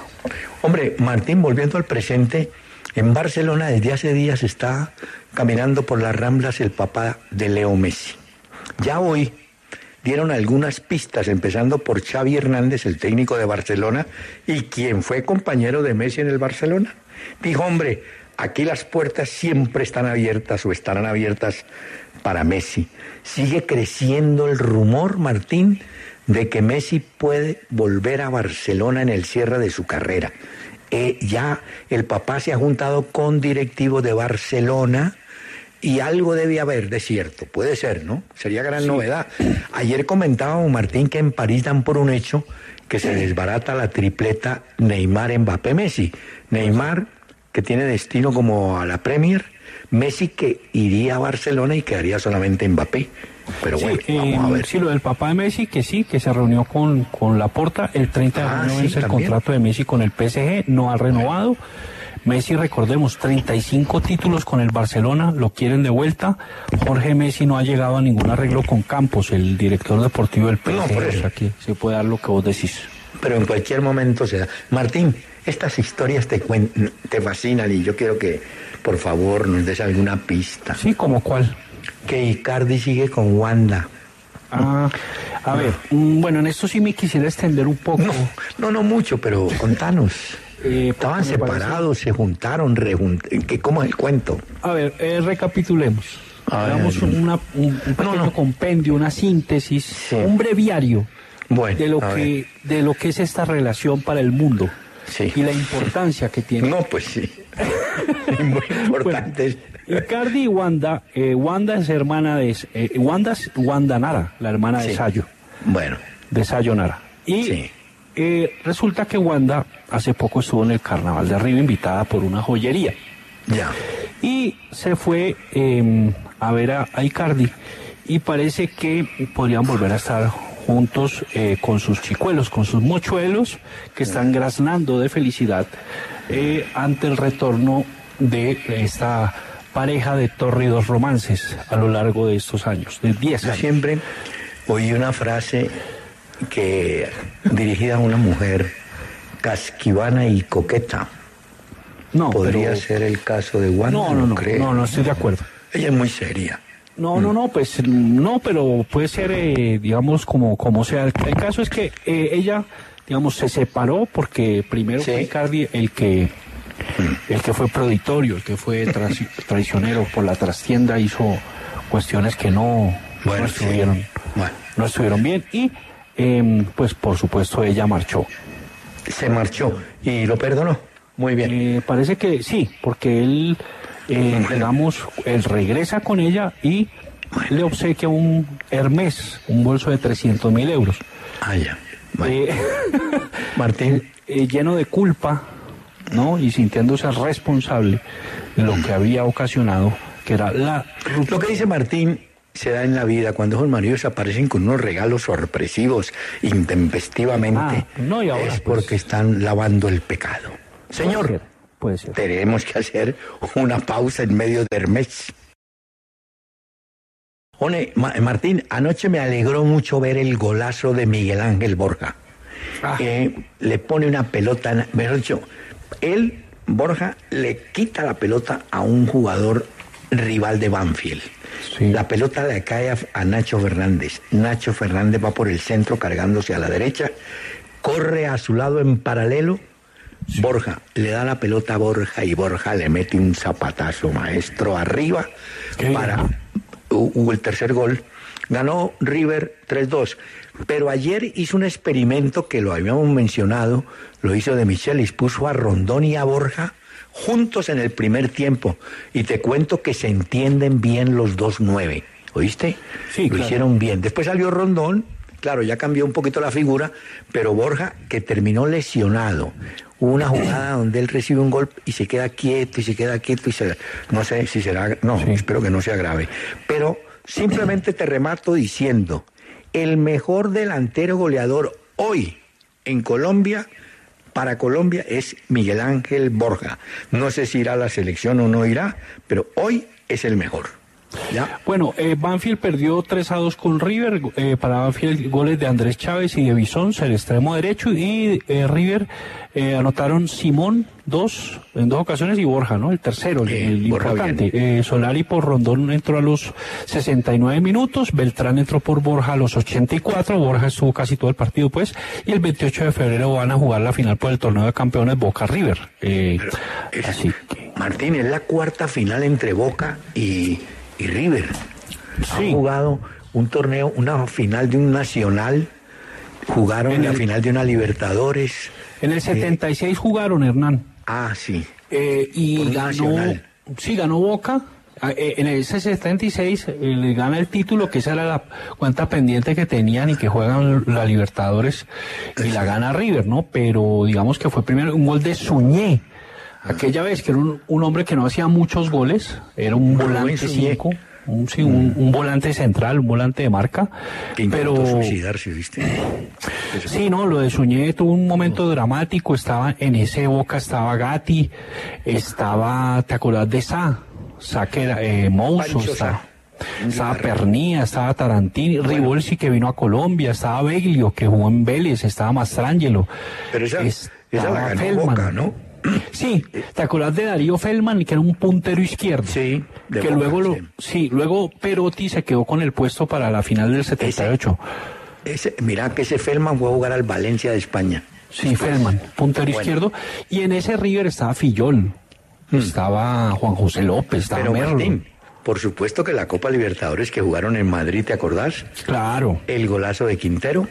Hombre, Martín, volviendo al presente, en Barcelona desde hace días está caminando por las ramblas el papá de Leo Messi. Ya hoy dieron algunas pistas, empezando por Xavi Hernández, el técnico de Barcelona, y quien fue compañero de Messi en el Barcelona. Dijo, hombre, aquí las puertas siempre están abiertas o estarán abiertas para Messi. Sigue creciendo el rumor, Martín, de que Messi puede volver a Barcelona en el cierre de su carrera. Eh, ya el papá se ha juntado con directivos de Barcelona y algo debe haber de cierto, puede ser, ¿no? Sería gran novedad. Ayer comentábamos, Martín, que en París dan por un hecho que se desbarata la tripleta Neymar, Mbappé, Messi. Neymar, que tiene destino como a la Premier, Messi que iría a Barcelona y quedaría solamente Mbappé. Pero Sí, bueno, eh, vamos a ver. sí, lo del papá de Messi, que sí, que se reunió con, con Laporta. El 30 de Ah, junio sí, el contrato de Messi con el PSG, no ha renovado. Messi, recordemos, 35 títulos con el Barcelona, lo quieren de vuelta. Jorge Messi no ha llegado a ningún arreglo con Campos, el director deportivo del PSG. No, por eso. que se puede dar lo que vos decís. pero en cualquier momento se da. Martín, estas historias te, cuen- te fascinan y yo quiero que, por favor, nos des alguna pista. Sí, como cuál. Que Icardi sigue con Wanda. Ah, a ver, mm, bueno, en esto sí me quisiera extender un poco. No, no, no mucho, pero contanos. Eh, Estaban separados, se juntaron, rejuntaron. ¿Cómo es el cuento? A ver, eh, recapitulemos. Hagamos una- un, un pequeño no. compendio, una síntesis, Sí. un breviario Bueno, de lo que de lo que es esta relación para el mundo Sí. y la importancia que tiene. No, pues sí. (laughs) Muy importante. Icardi y Wanda, eh, Wanda es hermana de eh, Wanda es Wanda Nara, la hermana de. Sayo, Bueno, de Sayo Nara. Y Sí. Eh, resulta que Wanda hace poco estuvo en el Carnaval de Arriba invitada por una joyería. ya. y se fue eh, a ver a, a Icardi y parece que podrían volver a estar juntos eh, con sus chicuelos, con sus mochuelos que están graznando de felicidad eh, ante el retorno de esta pareja de tórridos romances a lo largo de estos años, de 10 Yo años. siempre oí una frase que dirigida a una mujer casquivana y coqueta. No, Podría pero- ser el caso de Wanda. no, no, no, creo. no, no estoy de acuerdo. Ella es muy seria. No, no, no, pues no, pero puede ser, eh, digamos, como, como sea. El, caso es que eh, ella, digamos, se separó porque primero Sí. fue Icardi el que, el que fue proditorio, el que fue traicionero por la trastienda, hizo cuestiones que no, Bueno, no sí. estuvieron, Bueno. no estuvieron bien y, em, pues, por supuesto, ella marchó. Se marchó y lo perdonó. Muy bien. Eh, parece que sí, porque él, eh, digamos, él regresa con ella y le obsequia un Hermes, un bolso de 300 mil euros. Ah, ya. Eh, (laughs) Martín, eh, lleno de culpa, ¿no? Y sintiéndose responsable de lo que había ocasionado, que era la lo que dice Martín se da en la vida cuando esos maridos aparecen con unos regalos sorpresivos intempestivamente. Ah, no, y ahora, es pues- porque están lavando el pecado. Señor, Puede ser. Tenemos que hacer una pausa en medio de Hermes. One, Ma- Martín, anoche me alegró mucho ver el golazo de Miguel Ángel Borja. Ah. Eh, le pone una pelota, mejor dicho, él, Borja, le quita la pelota a un jugador rival de Banfield. Sí. La pelota le cae a, a Nacho Fernández. Nacho Fernández va por el centro cargándose a la derecha, corre a su lado en paralelo. Borja le da la pelota a Borja y Borja le mete un zapatazo maestro arriba Qué para el tercer gol. Ganó River 3-2. Pero ayer hizo un experimento que lo habíamos mencionado, lo hizo de Michelis, puso a Rondón y a Borja juntos en el primer tiempo. Y te cuento que se entienden bien los dos nueve. ¿Oíste? Sí, Lo claro. hicieron bien. Después salió Rondón, claro, ya cambió un poquito la figura, pero Borja, que terminó lesionado. Hubo una jugada donde él recibe un golpe y se queda quieto y se queda quieto y se, no sé si será, no, Sí. espero que no sea grave. Pero simplemente te remato diciendo, el mejor delantero goleador hoy en Colombia, para Colombia, es Miguel Ángel Borja. No sé si irá a la selección o no irá, pero hoy es el mejor. ¿Ya? Bueno, eh, Banfield perdió 3 a 2 con River. eh, para Banfield, goles de Andrés Chávez y de Bisón, el extremo derecho. Y eh, River eh, anotaron Simón dos en dos ocasiones y Borja, ¿no? El tercero, el, Borja importante. Eh, Solari por Rondón entró a los 69 minutos. Beltrán entró por Borja a los 84. Borja estuvo casi todo el partido, pues. Y el 28 de febrero van a jugar la final por el torneo de campeones Boca River. Eh, Es- así que. Martín, es la cuarta final entre Boca y, y River. Sí. Han jugado un torneo, una final de un nacional, jugaron En la el- final de una Libertadores. En el 76 jugaron, Hernán. Ah, sí. Eh, y ganó, nacional. sí, ganó Boca. Ah, eh, En el 76 eh, le gana el título, que esa era la cuenta pendiente que tenían y que juegan la Libertadores y la gana River, ¿no? Pero digamos que fue primero un gol de Suñé. Aquella vez que era un, un hombre que no hacía muchos goles, era un volante Suñé. 5, un, sí, un, un volante central, un volante de marca. Que Pero suicidarse, ¿viste? (sniffs) Sí, no, lo de Suñé tuvo un momento dramático, estaba en ese Boca, estaba Gatti, estaba, ¿te acordás de Sa? Sa que era, eh, Mouso, Pancho estaba, estaba Pernía, estaba Tarantini, Rivolsi que vino a Colombia, estaba Beglio que jugó en Vélez, estaba Mastrangelo. Pero esa, esa la estaba ganó. Boca, ¿no? Sí, ¿te acordás de Darío Feldman, que era un puntero izquierdo? Sí, de que Boca, luego lo, sí. sí, luego Perotti se quedó con el puesto para la final del 78. Ese, mira que ese Feldman fue a jugar al Valencia de España. Sí, Feldman, puntero Bueno. izquierdo. Y en ese River estaba Fillol, estaba Juan José López, estaba Pero Merlo. Martín, por supuesto que la Copa Libertadores que jugaron en Madrid, ¿te acordás? Claro, El golazo de Quintero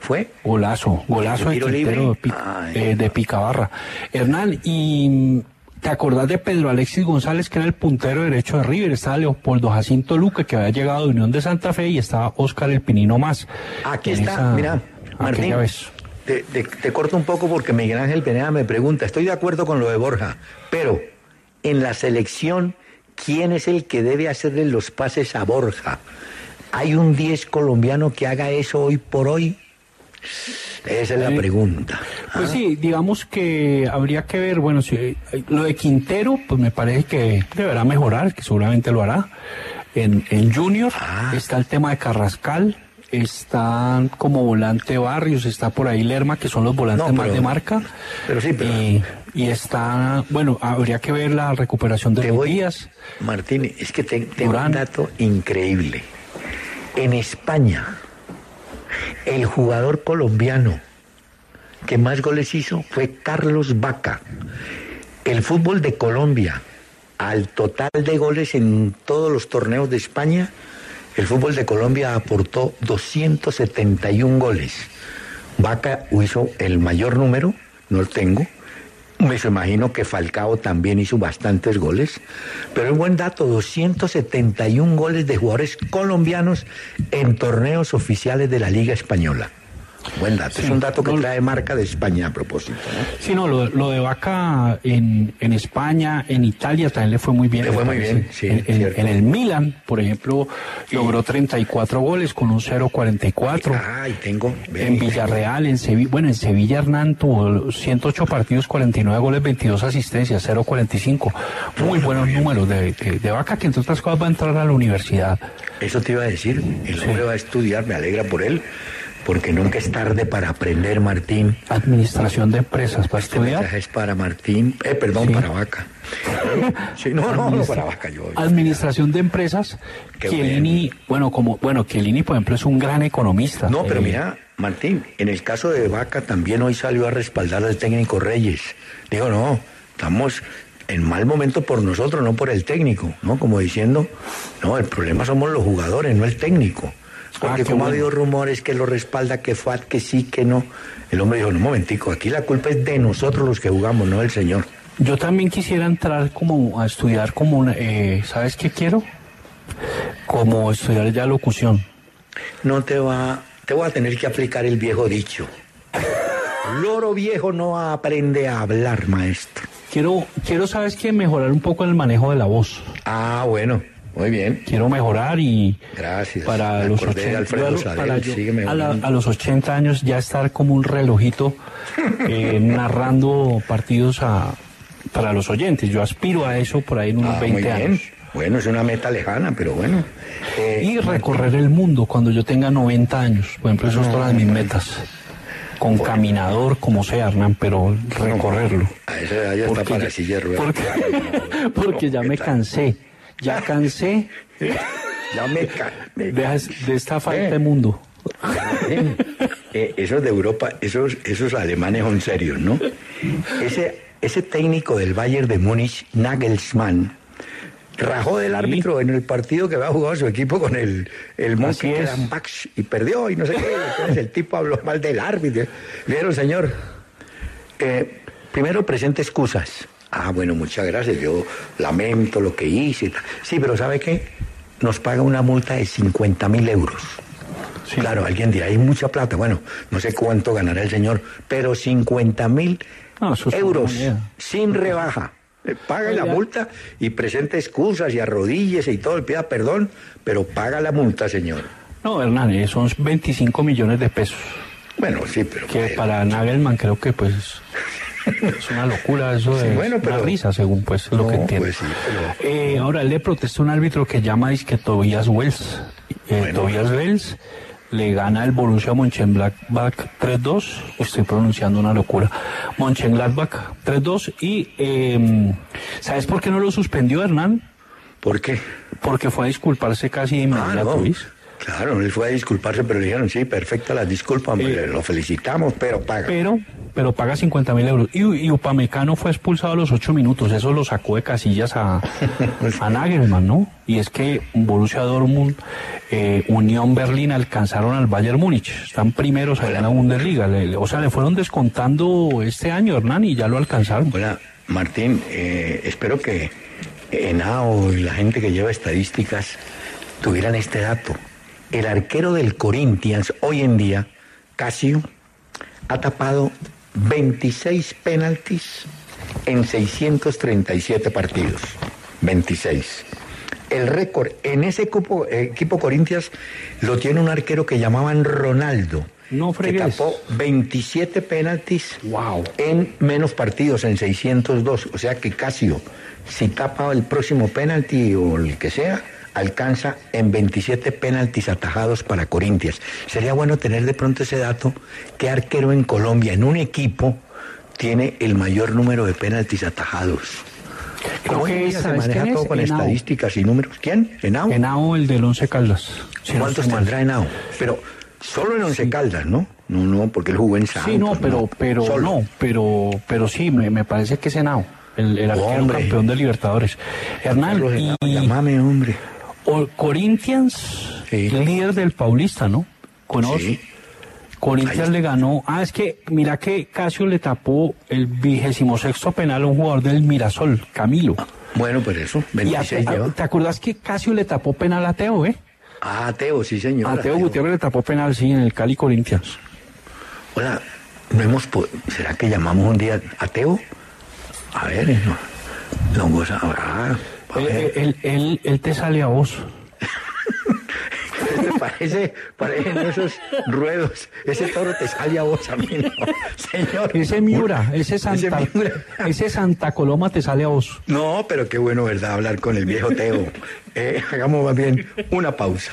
fue golazo, golazo ¿De Quintero libre? de, Ay. eh, de Picabarra. Hernán, y mm, ¿te acordás de Pedro Alexis González, que era el puntero derecho de River? Estaba Leopoldo Jacinto Luque, que había llegado de Unión de Santa Fe, y estaba Óscar El Pinino Más. Aquí En está, esa- mira, Martín. vez. Te, te- te corto un poco porque Miguel Ángel Peneda me pregunta, estoy de acuerdo con lo de Borja, pero en la selección, ¿quién es el que debe hacerle los pases a Borja? ¿Hay un 10 colombiano que haga eso hoy por hoy? Esa es la Eh, pregunta. Pues sí, digamos que habría que ver, bueno, si, eh, lo de Quintero, pues me parece que deberá mejorar, que seguramente lo hará. En, en Junior Ah. está el tema de Carrascal, están como volante Barrios, está por ahí Lerma, que son los volantes No, más de marca. pero sí, pero- Y, y está, bueno, habría que ver la recuperación de los días. Martín, es que te- tengo un dato increíble. En España, el jugador colombiano que más goles hizo fue Carlos Vaca. El fútbol de Colombia, al total de goles en todos los torneos de España, el fútbol de Colombia aportó 271 goles. Vaca hizo el mayor número, no lo tengo. Me imagino que Falcao también hizo bastantes goles. Pero es buen dato, 271 goles de jugadores colombianos en torneos oficiales de la Liga Española. Buen dato. Sí. Es un dato que No- trae marca de España a propósito, ¿no? Sí, no, lo, lo de Vaca en, en España, en Italia también le fue muy bien. Le fue muy bien, sí, En, en- cierto. en el Milan, por ejemplo, logró 34 goles con un 0.44. Ay, tengo. ve, En tengo. Villarreal, en Sevilla, bueno, en Sevilla Hernán tuvo 108 partidos, 49 goles, 22 asistencias, 0.45. Muy buenos números de, de, de Vaca, que entre otras cosas va a entrar a la universidad. Eso te iba a decir. El hombre va a estudiar, me alegra por él, porque nunca es tarde para aprender, Martín. Administración de empresas, va a Este estudiar. mensaje es para Martín, eh, perdón, Sí. para Vaca. (laughs) Sí, no, no, no para Vaca, yo. yo- Administración de empresas. Qué Chiellini, bueno, como, bueno, Chiellini, por ejemplo, es un gran economista. No, pero Eh, mira, Martín, en el caso de Vaca también hoy salió a respaldar al técnico Reyes. Digo, no, estamos en mal momento por nosotros, no por el técnico, ¿no? Como diciendo, no, el problema somos los jugadores, no el técnico. Porque Ah, como ha habido rumores que lo respalda, que FAT, que sí, que no. El hombre dijo, no, un momentico, aquí la culpa es de nosotros los que jugamos, no del señor. Yo también quisiera entrar como a estudiar como una, eh, ¿sabes qué quiero? Como estudiar ya locución. No te va, te voy a tener que aplicar el viejo dicho. Loro viejo no aprende a hablar, maestro. Quiero, quiero, ¿sabes qué? Mejorar un poco el manejo de la voz. Ah, bueno, muy bien. Quiero mejorar y Gracias. para los acordé de 80, Alfredo yo- Sadel, para yo- sigue a, la- a los 80 años ya estar como un relojito (laughs) eh, narrando partidos a, para los oyentes. Yo aspiro a eso por ahí en unos Ah, 20 muy bien. años. Bueno, es una meta lejana, pero bueno. Eh, Y recorrer el mundo cuando yo tenga 90 años. Por ejemplo, eso es todas mis metas. Con caminador, como sea, Hernán, pero recorrerlo. A esa edad ya está Porque para ya- la silla de ruedas. (laughs) porque, porque ya ¿qué me cansé. Ya cansé (laughs) Ya me, ca- me- de, de esta falta Eh. de mundo. Eh, eh, esos de Europa, esos, esos alemanes son serios, ¿no? Ese, ese técnico del Bayern de Múnich, Nagelsmann, rajó del árbitro en el partido que había jugado su equipo con el, el. Mönchengladbach y perdió y no sé qué. Entonces el tipo habló mal del árbitro. Vieron, señor, eh, primero presente excusas. Ah, bueno, muchas gracias. Yo lamento lo que hice. Sí, pero ¿sabe qué? Nos paga una multa de 50 mil euros. Claro, alguien dirá, hay mucha plata. Bueno, no sé cuánto ganará el señor, pero 50 mil No, euros sin rebaja. Eh, Paga la multa y presente excusas y arrodíllese y todo, pida perdón, pero paga la multa, señor. No, Hernán, eh, son 25 millones de pesos. Bueno, sí, pero... Que para Nagelman creo que pues es una locura eso Sí, de bueno, pero- una risa según pues lo No, que entiendo. pues sí, pero- Eh, ahora él le protesta un árbitro que llama que Tobias Wells. Eh, Bueno. Tobias Wells le gana el Borussia Mönchengladbach 3-2. Estoy pronunciando una locura. Mönchengladbach 3-2 y eh, ¿sabes por qué no lo suspendió Hernán? ¿Por qué? Porque fue a disculparse casi de Ah, inmediato, no. Claro, él fue a disculparse, pero le dijeron, sí, perfecta la disculpa, hombre, Eh, lo felicitamos, pero paga. pero pero paga 50 mil euros. Y, Upamecano fue expulsado a los 8 minutos. Eso lo sacó de casillas a, a Nagelsmann, ¿no? Y es que Borussia Dortmund, eh, Unión Berlín alcanzaron al Bayern Múnich. Están primeros allá en la Bundesliga. O sea, le fueron descontando este año, Hernán, y ya lo alcanzaron. Hola, Martín, eh, espero que Enao y la gente que lleva estadísticas tuvieran este dato. El arquero del Corinthians hoy en día, Casio, ha tapado 26 penaltis en 637 partidos. 26. El récord en ese equipo, equipo Corinthians lo tiene un arquero que llamaban Ronaldo. No que tapó 27 penaltis Wow. en menos partidos, en 602. O sea que Casio, si tapa el próximo penalti o el que sea, alcanza en 27 penaltis atajados para Corintias. Sería bueno tener de pronto ese dato, que arquero en Colombia, en un equipo, tiene el mayor número de penaltis atajados. Creo que se ¿sabes maneja todo es? con Henao. estadísticas y números. ¿Quién? ¿Henao? Henao, el del Once Caldas. Si no ¿Cuántos mal. tendrá Henao? Pero solo en Once Caldas, ¿no? No, no, porque él jugó en Santos. Sí, no, pero, pero, Solo. no, pero, pero sí, me, me parece que es Henao, el, el arquero campeón de Libertadores. Hernán, y llámame, hombre. O- Corinthians, Sí. líder del Paulista, ¿no? Conoce. Sí. Corinthians le ganó. Ah, es que mira que Casio le tapó el vigésimo sexto penal a un jugador del Mirasol, Camilo. Bueno, pues eso, Y a- 26 a- lleva. ¿Te acuerdas que Casio le tapó penal a Teo, eh? Ah, Teo, sí, señor. A Teo Gutiérrez le tapó penal, sí, en el Cali Corinthians. Hola, no hemos ¿será que llamamos un día a Teo? A ver, no. Goza- ah, ver. Eh, Él, él- él te sale a vos. Este parece, parecen esos ruedos. Ese toro te sale a vos a mí, ¿no? Señor. Ese Miura, ese Santa, Miura. ese Santa Coloma te sale a vos. No, pero qué bueno, ¿verdad? Hablar con el viejo Teo. Eh, hagamos más bien una pausa.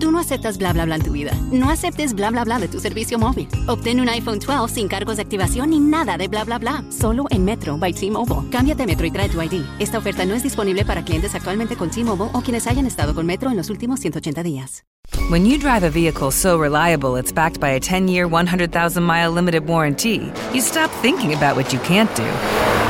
Tú no aceptas bla bla bla en tu vida. No aceptes bla bla bla de tu servicio móvil. Obtén un iPhone 12 sin cargos de activación ni nada de bla bla bla. Solo en Metro by T-Mobile. Cámbiate Metro y trae tu ID. Esta oferta no es disponible para clientes actualmente con T-Mobile o quienes hayan estado con Metro en los últimos 180 días. When you drive a vehicle so reliable it's backed by a 10 year, 100,000 mile limited warranty, you stop thinking about what you can't do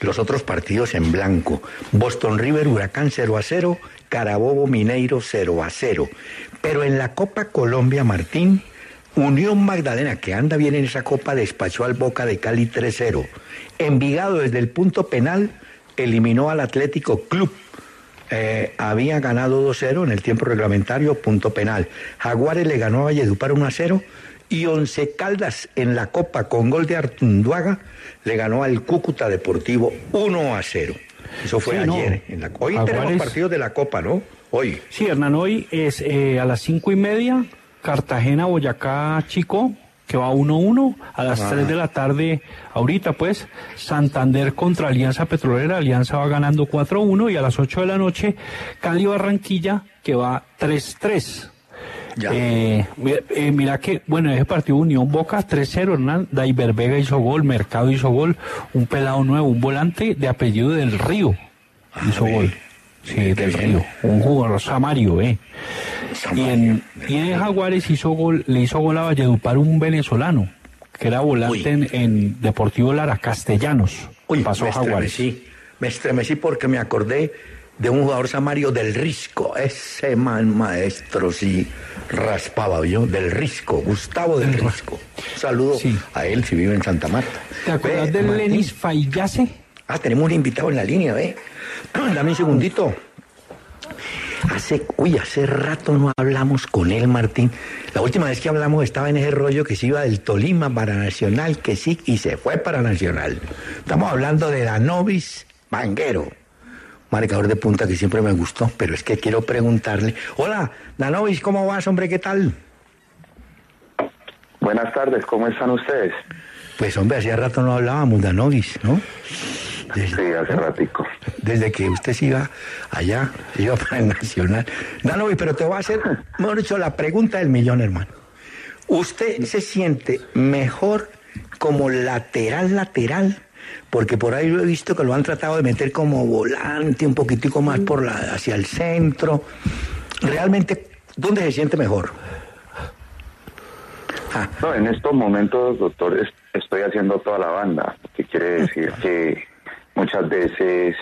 los otros partidos en blanco. Boston River Huracán 0 a 0, Carabobo Mineiro 0 a 0. Pero en la Copa Colombia, Martín, Unión Magdalena, que anda bien en esa copa, despachó al Boca de Cali 3-0. Envigado desde el punto penal, eliminó al Atlético Club. Eh, había ganado 2-0 en el tiempo reglamentario, punto penal. Jaguares le ganó a Valledupar 1-0 y Once Caldas en la Copa con gol de Artunduaga le ganó al Cúcuta Deportivo 1-0. Eso fue Sí, no. ayer. en la- Hoy tenemos Jaguares- partidos de la Copa, ¿no? Hoy. Sí, Hernán, hoy es eh, a las cinco y media, Cartagena, Boyacá, Chico, que va 1-1. A las Ah. 3 de la tarde, ahorita pues, Santander contra Alianza Petrolera. Alianza va ganando 4-1. Y a las 8 de la noche, Cali Barranquilla, que va 3-3. Eh, mira, eh, mira que, bueno, ese partido Unión Boca 3-0, Hernán. Daiber Vega hizo gol, Mercado hizo gol, un pelado nuevo, un volante de apellido del Río hizo ve. gol. Sí, del bien. Río. Un jugador Samario, eh. Y en, y en Jaguares hizo gol, le hizo gol a Valledupar un venezolano, que era volante en, en Deportivo Lara, Castellanos. Uy, pasó me Jaguares. estremecí. Me estremecí porque me acordé de un jugador samario del Risco. Ese man maestro sí raspaba yo, del Risco, Gustavo del Risco. Un saludo Sí. a él si vive en Santa Marta. ¿Te acuerdas del Martín. Lenis Fayase? Ah, tenemos un invitado en la línea, ¿ve? (clears throat) Dame un segundito. Hace, uy, hace rato no hablamos con él, Martín. La última vez que hablamos estaba en ese rollo que se iba del Tolima para Nacional, que sí, y se fue para Nacional. Estamos hablando de Danovis Vanguero, marcador de punta que siempre me gustó, pero es que quiero preguntarle. Hola, Danovis, ¿cómo vas, hombre? ¿Qué tal? Buenas tardes, ¿cómo están ustedes? Pues, hombre, hacía rato no hablábamos, Danovis, ¿no? Desde- Sí, hace ratico. desde que usted se iba allá, se iba para el Nacional. Danovi, pero te voy a hacer, mejor dicho, la pregunta del millón, hermano. ¿Usted se siente mejor como lateral, lateral? Porque por ahí he visto que lo han tratado de meter como volante, un poquitico más por la, hacia el centro. Realmente, ¿dónde se siente mejor? Ah, No, en estos momentos, doctor, es- estoy haciendo toda la banda, que quiere decir que muchas veces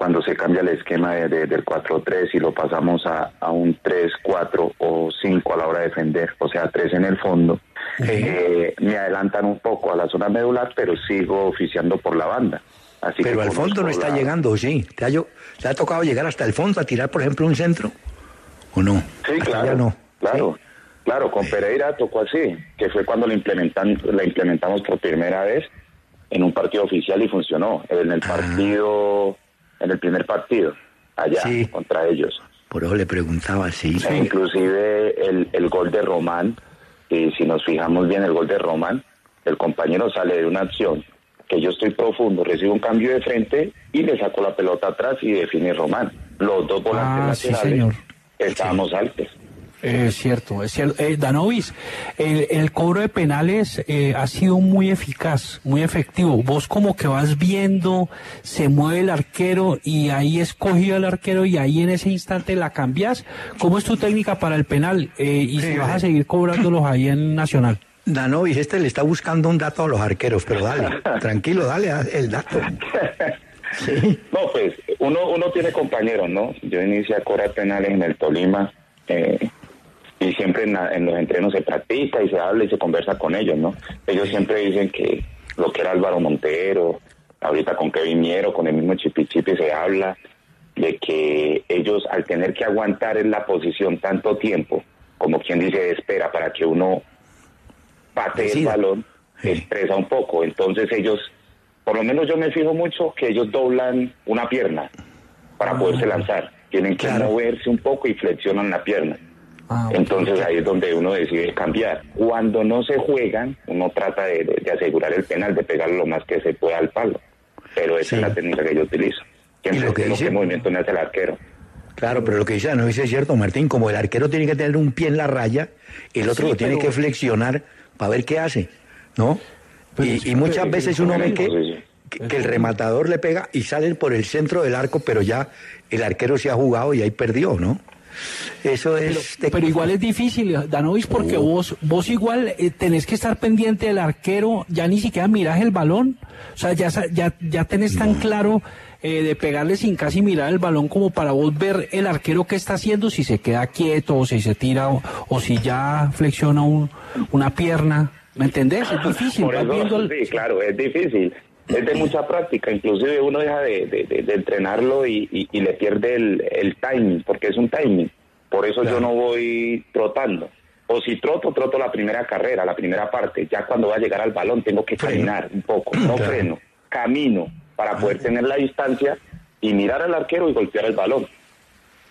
cuando se cambia el esquema de- de- del 4-3 y lo pasamos a, a un 3-4 o 5 a la hora de defender, o sea, 3 en el fondo, eh, me adelantan un poco a la zona medular, pero sigo oficiando por la banda. Así pero que al fondo no está la- llegando, ¿sí? ¿Te ha, yo- ¿Te ha tocado llegar hasta el fondo a tirar, por ejemplo, un centro? ¿O no? Sí, Hasta claro. no. Claro, ¿Sí? claro, con Pereira tocó así, que fue cuando la, implementan, la implementamos por primera vez en un partido oficial y funcionó. En el partido, en el primer partido, allá, Sí. contra ellos. Por eso le preguntaba, sí. E inclusive el, el gol de Román, y si nos fijamos bien el gol de Román, el compañero sale de una acción que yo estoy profundo, recibo un cambio de frente y le saco la pelota atrás y define Román. Los dos volantes Ah, sí, laterales señor. estábamos altos. Es cierto, es cierto. Eh, Danovis, el, el cobro de penales eh, ha sido muy eficaz, muy efectivo. Vos como que vas viendo, se mueve el arquero y ahí escogido el arquero y ahí en ese instante la cambias. ¿Cómo es tu técnica para el penal? Eh, y si vas a seguir cobrándolos ahí en Nacional. Danovis, este le está buscando un dato a los arqueros, pero dale, (laughs) tranquilo, dale a- el dato. (laughs) Sí. No, pues uno, uno tiene compañeros, ¿no? Yo inicié a cobrar penales en el Tolima eh, y siempre en, la- en los entrenos se practica y se habla y se conversa con ellos, ¿no? Ellos siempre dicen que lo que era Álvaro Montero, ahorita con Kevin Miero, con el mismo Chipi Chipi se habla de que ellos al tener que aguantar en la posición tanto tiempo, como quien dice espera para que uno patee el balón, estresa un poco. Entonces ellos, por lo menos yo me fijo mucho que ellos doblan una pierna para poderse lanzar. Tienen que Claro. moverse un poco y flexionan la pierna. Ah. Entonces ahí es donde uno decide cambiar. Cuando no se juegan, uno trata de, de- de asegurar el penal, de pegarlo lo más que se pueda al palo. Pero esa Sí. es la técnica que yo utilizo. Siempre Y lo que dice- qué movimiento me hace el arquero. Claro, pero lo que dice Danovis es cierto, Martín, como el arquero tiene que tener un pie en la raya, el otro Sí, lo tiene pero- que flexionar para ver qué hace, ¿no? Y, muchas veces uno ve Sí, que, sí. que, que el rematador le pega y salen por el centro del arco, pero ya el arquero se ha jugado y ahí perdió, ¿no? Eso es... Pero igual es difícil, Danovis, porque vos, vos igual eh, tenés que estar pendiente del arquero, ya ni siquiera mirás el balón, o sea, ya, ya, ya tenés tan claro eh, de pegarle sin casi mirar el balón como para vos ver el arquero qué está haciendo, si se queda quieto o si se tira o, o si ya flexiona un- una pierna, ¿me entendés? Es (laughs) difícil, Por vas eso, viendo el- sí, claro, es difícil. Es de mucha práctica, inclusive uno deja de, de- de- de entrenarlo y, y- y le pierde el, el timing, porque es un timing. Por eso yo no voy trotando. O si troto, troto la primera carrera, la primera parte. Ya cuando va a llegar al balón tengo que Freno. caminar un poco, no Claro. freno, camino para poder tener la distancia y mirar al arquero y golpear el balón.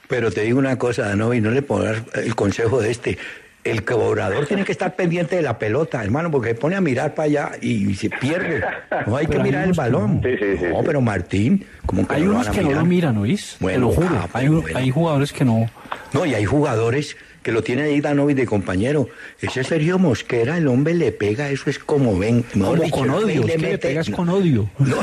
Pero te digo una cosa, Danovis, no le pongas el consejo de este. El cobrador tiene que estar pendiente de la pelota, hermano, porque se pone a mirar para allá y se pierde. No hay que hay mirar el que balón. Sí, sí, sí, no, pero Martín, como que Hay no unos que no lo miran, ¿oís? Te Bueno, lo juro, ah, hay, bueno. hay jugadores que no... No, y hay jugadores que lo tiene ahí Danovis de compañero. Ese Sergio Mosquera, el hombre le pega, eso es como ven. Como dicho, con odio, y es le pegas con odio. (laughs) No,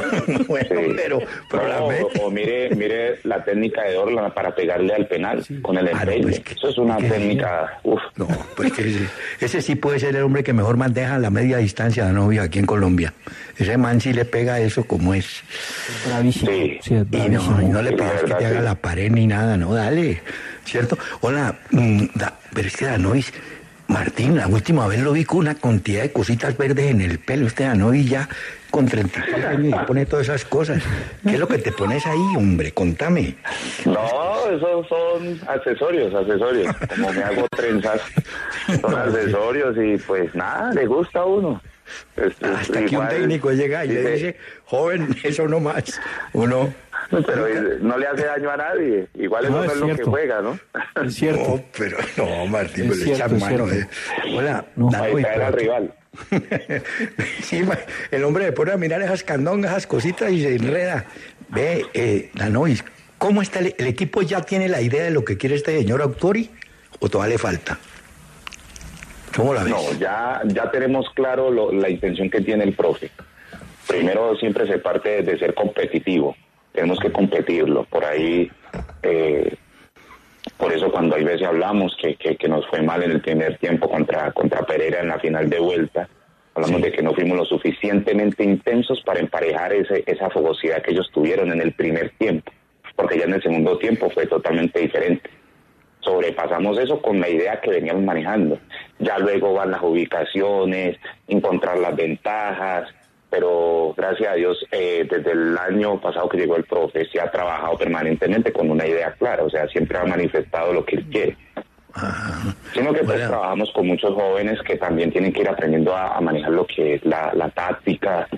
bueno, Sí. pero, pero la No, mete. o mire, mire la técnica de Orlan para pegarle al penal con el pues que- Eso es una que- técnica, uf, No, pues que ese, ese sí puede ser el hombre que mejor maneja la media distancia de novia aquí en Colombia. Ese man sí le pega eso como es. Bravísimo. Sí. Sí, es Y bravísimo. no, y no le pidas que te haga sí. la pared ni nada, no, dale. ¿Cierto? Hola, mm, da- pero es que Danovis, Martín, la última vez lo vi con una cantidad de cositas verdes en el pelo. Este Danovis ya con 33 años y (laughs) pone todas esas cosas. ¿Qué es lo que te pones ahí, hombre? Contame. No, esos son accesorios, accesorios. Como me hago trenzas, son (laughs) accesorios y pues nada, le gusta a uno. Es- es Hasta que un técnico llega y le dice, joven, (laughs) eso no más. Uno. Pero no le hace daño a nadie. Igual eso No, no, es es lo que juega, ¿no? Es cierto. (laughs) No, pero no, Martín, Es pero le echan mano. eh. Hola, No. Ahí caer al pero- rival. (laughs) sí, el hombre le pone a mirar esas candongas, esas cositas y se enreda. Ve, eh, Danovis, ¿cómo está el, el equipo? ¿Ya tiene la idea de lo que quiere este señor Autori o todavía le falta? ¿Cómo la ves? No, ya, ya tenemos claro lo- la intención que tiene el profe. Primero siempre se parte de ser competitivo. Tenemos que competirlo. Por ahí, eh, por eso cuando hay veces hablamos que, que, que nos fue mal en el primer tiempo contra, contra Pereira en la final de vuelta, hablamos de que no fuimos lo suficientemente intensos para emparejar ese, esa fogosidad que ellos tuvieron en el primer tiempo, porque ya en el segundo tiempo fue totalmente diferente sobrepasamos eso con la idea que veníamos manejando. Ya luego van las ubicaciones, encontrar las ventajas, pero gracias a Dios, eh, desde el año pasado que llegó el profe, se ha trabajado permanentemente con una idea clara, o sea, siempre ha manifestado lo que él quiere. Sino que pues Bueno. trabajamos con muchos jóvenes que también tienen que ir aprendiendo a, a manejar lo que es la, la táctica.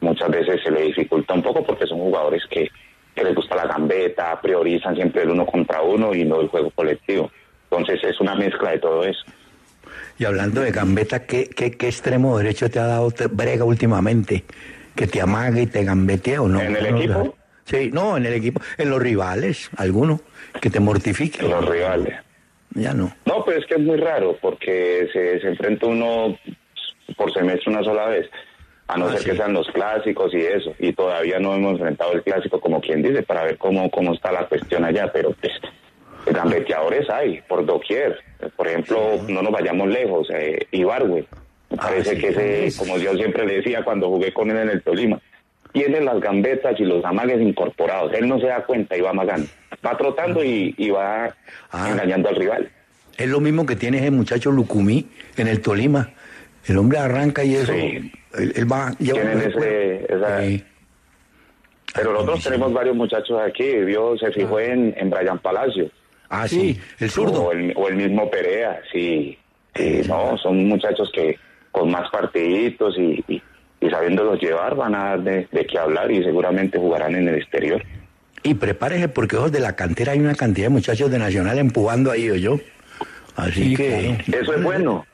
Muchas veces se le dificulta un poco porque son jugadores que, que les gusta la gambeta, priorizan siempre el uno contra uno y no el juego colectivo. Entonces es una mezcla de todo eso. Y hablando de gambeta, ¿qué, qué, qué extremo derecho te ha dado te- Brega últimamente? ¿Que te amague y te gambetee o no? ¿En el No, equipo? Sí, no, en el equipo. En los rivales, alguno, que te mortifique. Los rivales. Ya no. No, pero es que es muy raro porque se, se enfrenta uno por semestre una sola vez. A no Ah, ser sí. que sean los clásicos y eso. Y todavía no hemos enfrentado el clásico como quien dice para ver cómo, cómo está la cuestión allá. Pero pues gambeteadores hay por doquier. Por ejemplo, no nos vayamos lejos. Eh, Ibargüe. Me Ah, parece sí. que ese, como yo siempre le decía cuando jugué con él en el Tolima, tiene las gambetas y los amagues incorporados. Él no se da cuenta y va amagando. Va trotando y, y va Ah. engañando al rival. Es lo mismo que tiene ese muchacho Lucumí en el Tolima. El hombre arranca y eso. Sí. Él, él va. lleva Tienen ese- esa-. Pero nosotros tenemos varios muchachos aquí. Vio, se fijó en, en Brian Palacio. Ah, sí. El zurdo. O el, o el mismo Perea, sí. Sí, no, son muchachos que con más partiditos y, y, y sabiéndolos llevar van a dar de, de qué hablar y seguramente jugarán en el exterior. Y prepárese porque ojos de la cantera hay una cantidad de muchachos de Nacional empujando ahí, o yo. Así Sí, que. Eso es bueno.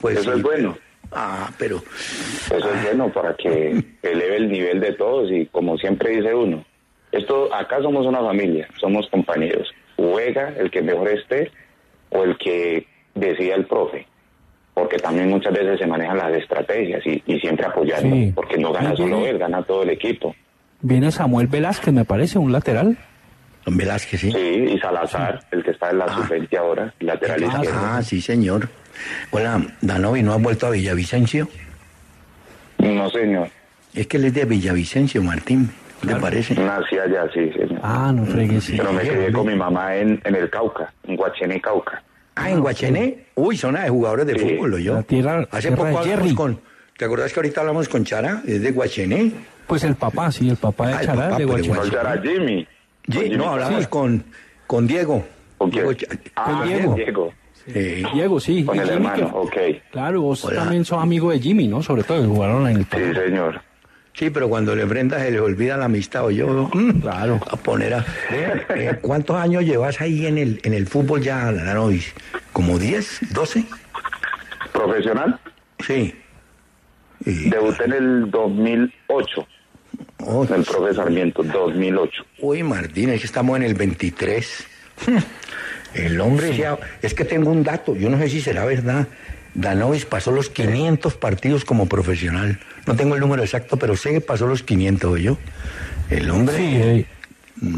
Pues Eso sí. es bueno. Ah, pero. Eso es bueno para que (laughs) eleve el nivel de todos y como siempre dice uno, esto acá somos una familia, somos compañeros. Juega el que mejor esté o el que decida el profe, porque también muchas veces se manejan las estrategias y, y siempre apoyando, Sí. porque no gana solo él, gana todo el equipo. Viene Samuel Velázquez, me parece, un lateral. Don Velázquez, sí. Sí, y Salazar, el que está en la sub-20 ahora, lateral Ah, izquierdo. Ah, sí, señor. Hola, Danovi, ¿no has vuelto a Villavicencio? No, señor, Es que él es de Villavicencio, Martín. ¿Qué te parece? nací allá, sí, señor. Ah, no fregues. sí. Pero me quedé con mi mamá en, en el Cauca, en Guachené, Cauca. Ah, en Guachené. Uy, zona de jugadores de Sí. fútbol, yo. La tierra- Hace tierra poco de hablamos Jerry. con. ¿Te acordás que ahorita hablamos con Chara? Es de Guachené. Pues el papá, sí, el papá de Ah, el Chará, papá, de pero Guachiné. igual. No, era Jimmy. Jimmy no, hablamos con, con Diego. ¿Con quién? Diego Ah, Con Diego. Diego. Sí. Diego, sí. Con el Jimmy, hermano, que- ok. Claro, vos Hola. también sos amigo de Jimmy, ¿no? Sobre todo que jugaron en el Sí, señor. Sí, pero cuando le enfrentas se le olvida la amistad o yo. mm, Claro. A poner a. Eh, ¿Cuántos años llevas ahí en el, en el fútbol ya, Danovis? ¿Como 10, 12? Profesional. Sí. Y- Debuté en el 2008. oh, En el profe Sarmiento, 2008. Uy, Martín, es que estamos en el 23. El hombre decía, es que tengo un dato, yo no sé si será verdad. Danovis pasó los 500 partidos como profesional. No tengo el número exacto, pero sé que pasó los 500, yo. El hombre... Sí, eh,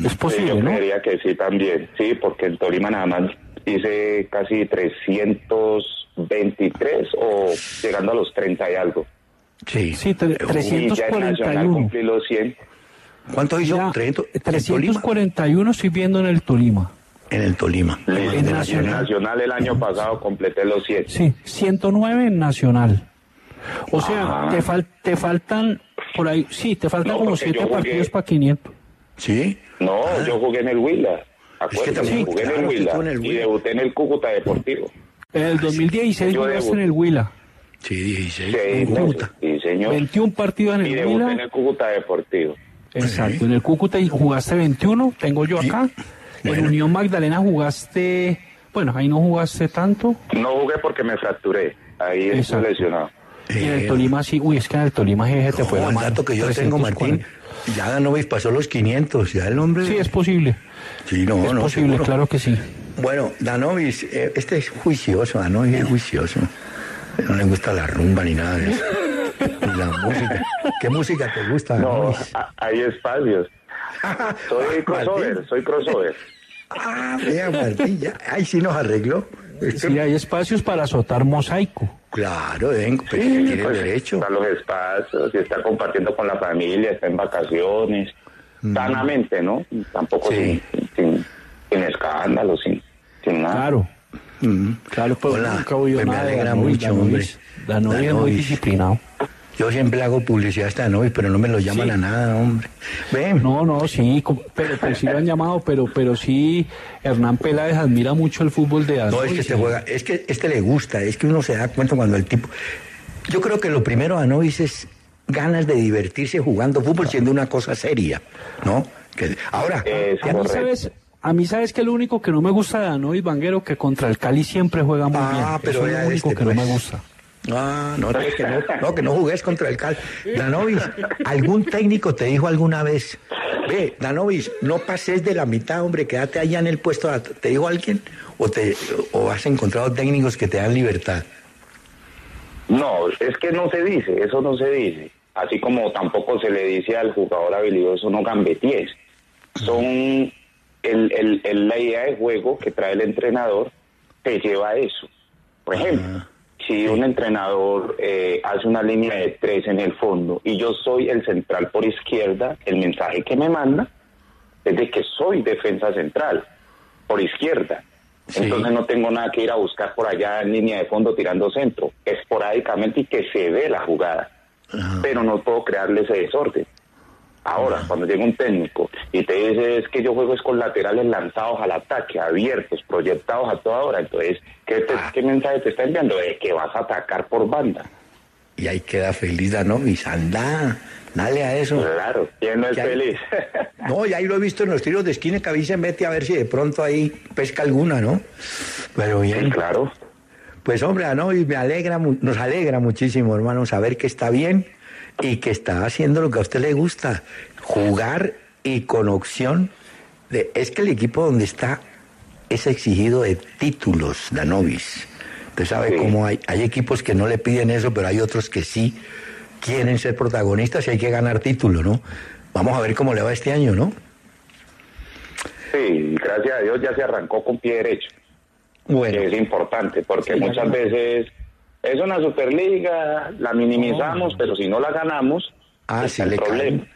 es Sí, posible, yo ¿no? creería que sí también. Sí, porque en Tolima nada más hice casi 323 o llegando a los 30 y algo. Sí. Sí, tre- Y ya en Nacional 341. cumplí los 100. ¿Cuánto hizo? Ya, 300, en 341 estoy viendo en el Tolima. En el Tolima. En Y en Nacional. Nacional el año pasado completé los 100. Sí, 109 en Nacional. O sea, Ah. te, fal- te faltan por ahí, sí, te faltan No, como porque 7 yo jugué- partidos para 500. ¿Sí? No, yo jugué en el Huila. Ah. que Acuérdate, también- jugué en claro, el que Huila en el y Huila. debuté en el Cúcuta Deportivo. En el 2016 Yo jugaste debuté. en el Huila. Sí, 16. Seis en. Cúcuta. Sí, señor. 21 partidos en Y el debuté en Huila. el Cúcuta Deportivo. Exacto, en el Cúcuta y jugaste 21, tengo yo acá. En Bueno. (laughs) Unión Magdalena jugaste, bueno, ahí no jugaste tanto. No jugué porque me fracturé. Ahí estoy lesionado. Y en el Eh, Tolima sí, uy, es que en el Tolima jeje, te fue no, la el dato que yo tengo, Martín, 340. ya Danovis pasó los 500, ya el hombre... Sí, es posible. Sí, no, es no, posible, seguro. claro que sí. Bueno, Danovis, eh, este es juicioso, Danovis es juicioso. No le gusta la rumba ni nada de eso. Ni la (laughs) música. ¿Qué música te gusta, No, Danovis? hay espacios. (laughs) Soy crossover, soy crossover. Ah, vea, Martín, ya. Ay, sí nos arregló. Esto- Sí, hay espacios para azotar mosaico. Claro, ven, pues, Sí, tiene pues, derecho. Está los espacios, y está compartiendo con la familia, está en vacaciones, sanamente, ¿no? Tampoco Mm. Sí. sin, sin, sin escándalos, sin, sin nada. Claro, Mm. claro, pues Hola, nunca pues me alegra mucho, hombre. Danovis es muy disciplinado. Yo siempre hago publicidad a esta Danovis, pero no me lo llaman Sí. a nada, hombre. Ven. No, no, sí, pero, pero sí lo han llamado, pero, pero sí, Hernán Peláez admira mucho el fútbol de No, Danovis. es que y- juega, es que este le gusta, es que uno se da cuenta cuando el tipo. Yo creo que lo primero a Novis es ganas de divertirse jugando fútbol siendo una cosa seria, ¿no? Que, ahora, Es A mí, sabes, a mí, ¿sabes que Lo único que no me gusta de Danovis Vanguero que contra el Cali siempre juega muy Ah, bien. pero Eso es lo único este, que no pues. me gusta. Ah, no, que no, no, que no jugues contra el Cal. Danovis, ¿algún técnico te dijo alguna vez, ve, Danovis, no pases de la mitad, hombre, quédate allá en el puesto, ¿te dijo alguien? ¿O, te, ¿O has encontrado técnicos que te dan libertad? No, es que no se dice, eso no se dice. Así como tampoco se le dice al jugador habilidoso no gambeties. Son el, el, el, la idea de juego que trae el entrenador te lleva a eso. Por ejemplo, si un entrenador eh, hace una línea de tres en el fondo y yo soy el central por izquierda, el mensaje que me manda es de que soy defensa central por izquierda. Entonces no tengo nada que ir a buscar por allá en línea de fondo tirando centro, esporádicamente y que se ve la jugada. Pero no puedo crearle ese desorden. Ahora, cuando llega un técnico y te dice es que yo juego es con laterales lanzados al ataque, abiertos, proyectados a toda hora, entonces, ¿qué, Ah. ¿qué mensaje te está enviando? De que vas a atacar por banda. Y ahí queda feliz Danovis, anda, dale a eso. Claro, ¿quién no es ahí- feliz? (laughs) No, ya ahí lo he visto en los tiros de esquina que a veces se mete a ver si de pronto ahí pesca alguna, ¿no? Pero bien. claro. Pues hombre, Danovis, me alegra, nos alegra muchísimo, hermano, saber que está bien y que está haciendo lo que a usted le gusta, jugar y con opción. De, es que el equipo donde está es exigido de títulos, Danovis. Usted sabe cómo hay, hay equipos que no le piden eso, pero hay otros que sí quieren ser protagonistas y hay que ganar título, ¿no? Vamos a ver cómo le va este año, ¿no? Sí, gracias a Dios ya se arrancó con pie derecho. Bueno. Que es importante, porque Sí, muchas veces es una Superliga, la minimizamos, pero si no la ganamos, Ah, está sí el le problema.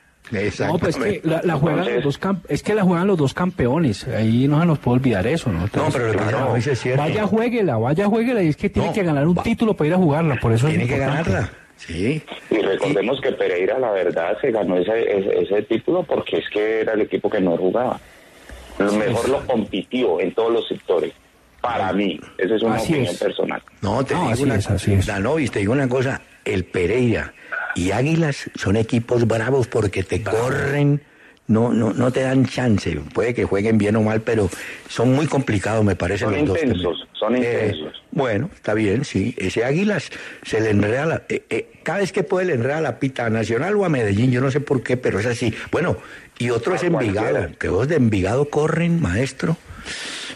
No, pues que la, la juegan los dos es que la juegan los dos campeones. Ahí no se nos puede olvidar eso, ¿no? Entonces, pero lo que claro, no dice es cierto. Vaya, jueguela, vaya, jueguela. Y es que tiene que ganar un título para ir a jugarla. Por eso Tiene es que ganarla. Sí. Y recordemos que Pereira, la verdad, se ganó ese, ese, ese título porque es que era el equipo que no jugaba. Lo mejor lo compitió en todos los sectores. Para mí, esa es una Así opinión es. personal. No, te No, digo así una es, así es. Danovis, te digo una cosa, el Pereira y Águilas son equipos bravos porque te corren, no, no, no te dan chance. Puede que jueguen bien o mal, pero son muy complicados, me parece. Son los dos intensos, también. son Eh, intensos. bueno, está bien, sí. Ese Águilas se le enreda la, eh, eh, cada vez que puede le enreda la pita a Nacional o a Medellín, yo no sé por qué, pero es así. Bueno, y otro es Envigado, que vos de Envigado corren, maestro.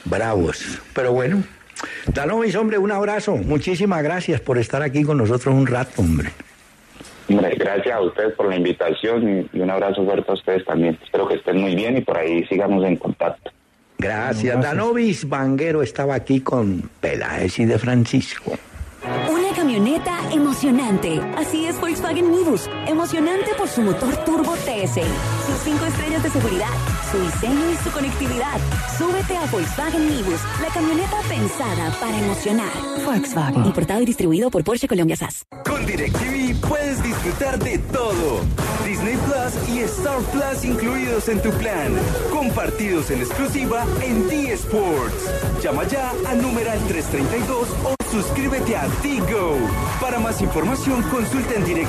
Bravos. Pero bueno, Danovis, hombre, un abrazo. Muchísimas gracias por estar aquí con nosotros un rato, hombre. Hombre, gracias a ustedes por la invitación y un abrazo fuerte a ustedes también. Espero que estén muy bien y por ahí sigamos en contacto. Gracias. Danovis Vanguero estaba aquí con Peláez y de Francisco. Una camioneta emocionante. Así es Volkswagen Nibus. Emocionante por su motor turbo TSI, sus cinco estrellas de seguridad, su diseño y su conectividad. Súbete a Volkswagen Nibus, la camioneta pensada para emocionar. Volkswagen, importado y distribuido por Porsche Colombia SAS. Con DirecTV puedes disfrutar de todo. Disney Plus y Star Plus incluidos en tu plan. Compartidos en exclusiva en D Sports. Llama ya al numeral 332 o suscríbete a Tigo. Para más información consulta en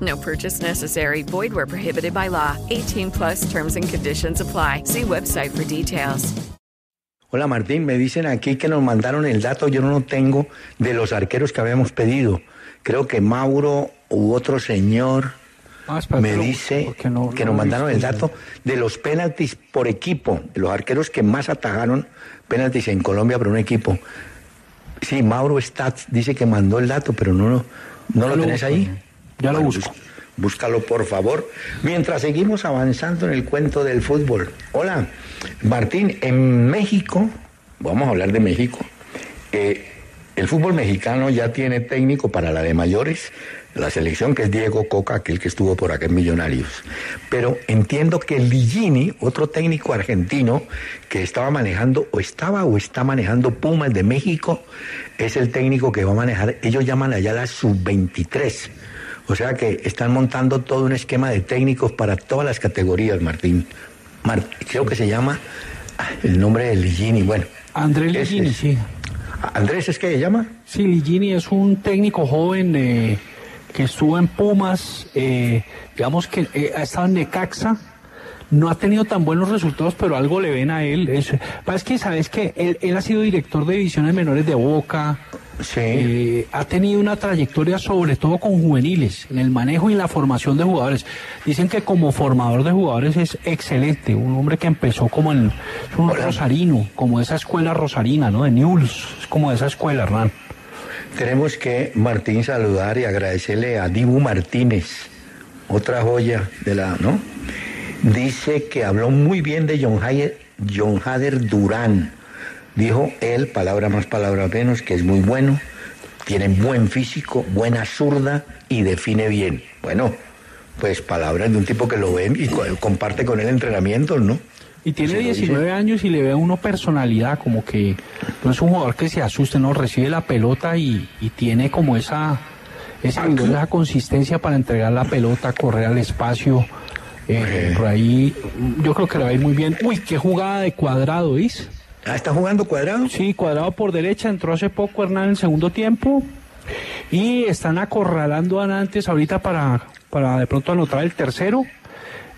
No purchase necessary. Void where prohibited by law. 18 plus terms and conditions apply. See website for details. Hola Martín, me dicen aquí que nos mandaron el dato, yo no lo tengo, de los arqueros que habíamos pedido. Creo que Mauro u otro señor Ah, me dice no- que no nos mandaron el dato de los penaltis por equipo, de los arqueros que más atajaron penaltis en Colombia por un equipo. Sí, Mauro Stats dice que mandó el dato, pero no, lo- no lo tenés ahí. Ya lo busco. bus- Búscalo, por favor. Mientras seguimos avanzando en el cuento del fútbol. Hola, Martín, en México, vamos a hablar de México. eh, el fútbol mexicano ya tiene técnico para la de mayores, la selección que es Diego Coca, aquel que estuvo por acá en Millonarios. Pero entiendo que Ligini, otro técnico argentino que estaba manejando, o estaba o está manejando Pumas de México, es el técnico que va a manejar, ellos llaman allá la sub-23. O sea que están montando todo un esquema de técnicos para todas las categorías, Martín. Mar- creo que se llama ah, el nombre de Ligini, bueno. Andrés Ligini, es. sí. ¿Andrés es que se llama? Sí, Ligini es un técnico joven eh, que estuvo en Pumas, eh, digamos que eh, ha estado en Necaxa, no ha tenido tan buenos resultados, pero algo le ven a él. Es, es que, ¿sabes que él, él ha sido director de divisiones menores de Boca, eh, ha tenido una trayectoria sobre todo con juveniles, en el manejo y en la formación de jugadores. Dicen que como formador de jugadores es excelente, un hombre que empezó como en un rosarino, como esa escuela rosarina, ¿no? De Newell's, es como de esa escuela, Hernán. Tenemos que, Martín, saludar y agradecerle a Dibu Martínez, otra joya de la, ¿no? Dice que habló muy bien de John Hader, John Hader Durán. Dijo él, palabra más, palabra menos, que es muy bueno, tiene buen físico, buena zurda y define bien. Bueno, pues palabras de un tipo que lo ve y co- comparte con él entrenamientos, ¿no? Y tiene Se lo 19 años y le ve a uno personalidad, como que no es un jugador que se asuste, no recibe la pelota y, y tiene como esa, esa, vigor, esa consistencia para entregar la pelota, correr al espacio. eh, por ahí yo creo que le va a ir muy bien. Uy, qué jugada de cuadrado, ¿is? Ah, ¿está jugando cuadrado? Sí, cuadrado por derecha, entró hace poco Hernán en el segundo tiempo. Y están acorralando a Nantes ahorita para, para de pronto anotar el tercero.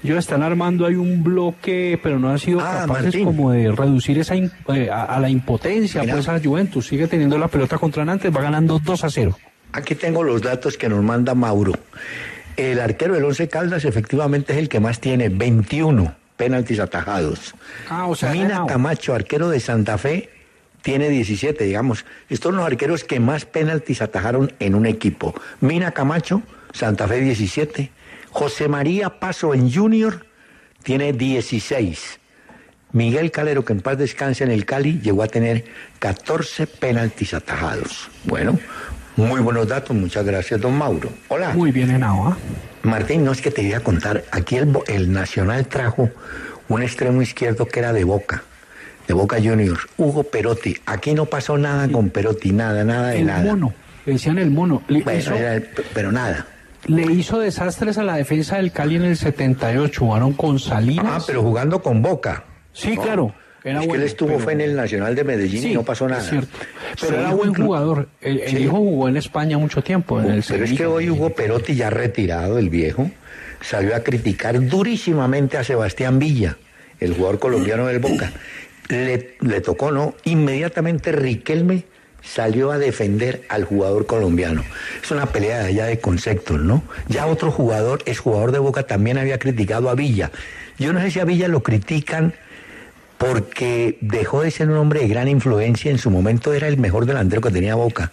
Ellos están armando ahí un bloque, pero no han sido Ah, capaces Martín. como de reducir esa eh, a, a la impotencia, Mira. pues a Juventus. Sigue teniendo la pelota contra Nantes, va ganando 2 a 0. Aquí tengo los datos que nos manda Mauro. El arquero del Once Caldas efectivamente es el que más tiene, 21 penaltis atajados. Ah, o sea, Mina. Camacho, arquero de Santa Fe, tiene 17, digamos. Estos son los arqueros que más penaltis atajaron en un equipo. Mina Camacho, Santa Fe 17. José María Paso en Junior tiene 16. Miguel Calero, que en paz descanse en el Cali, llegó a tener 14 penaltis atajados. Bueno, muy buenos datos, muchas gracias, don Mauro. Hola. Muy bien, Henao, ¿ah? Martín, no es que te iba a contar, aquí el, el Nacional trajo un extremo izquierdo que era de Boca, de Boca Juniors, Hugo Perotti. Aquí no pasó nada con Perotti, nada, nada de El nada. mono, le decían el mono. Le, Bueno, hizo, era el- pero nada. le hizo desastres a la defensa del Cali en el 78. Jugaron con Salinas. Ah, pero jugando con Boca. Sí, claro. Era es que él estuvo pero- fue en el Nacional de Medellín y no pasó nada. es cierto. Pero era buen jugador. El, el Sí. hijo jugó en España mucho tiempo. En el Pero es que hoy Hugo Perotti, ya retirado, el viejo, salió a criticar durísimamente a Sebastián Villa, el jugador colombiano del Boca. Le, le tocó, ¿no? Inmediatamente Riquelme salió a defender al jugador colombiano. Es una pelea allá de conceptos, ¿no? Ya otro jugador, es jugador de Boca, también había criticado a Villa. Yo no sé si a Villa lo critican porque dejó de ser un hombre de gran influencia, en su momento era el mejor delantero que tenía Boca.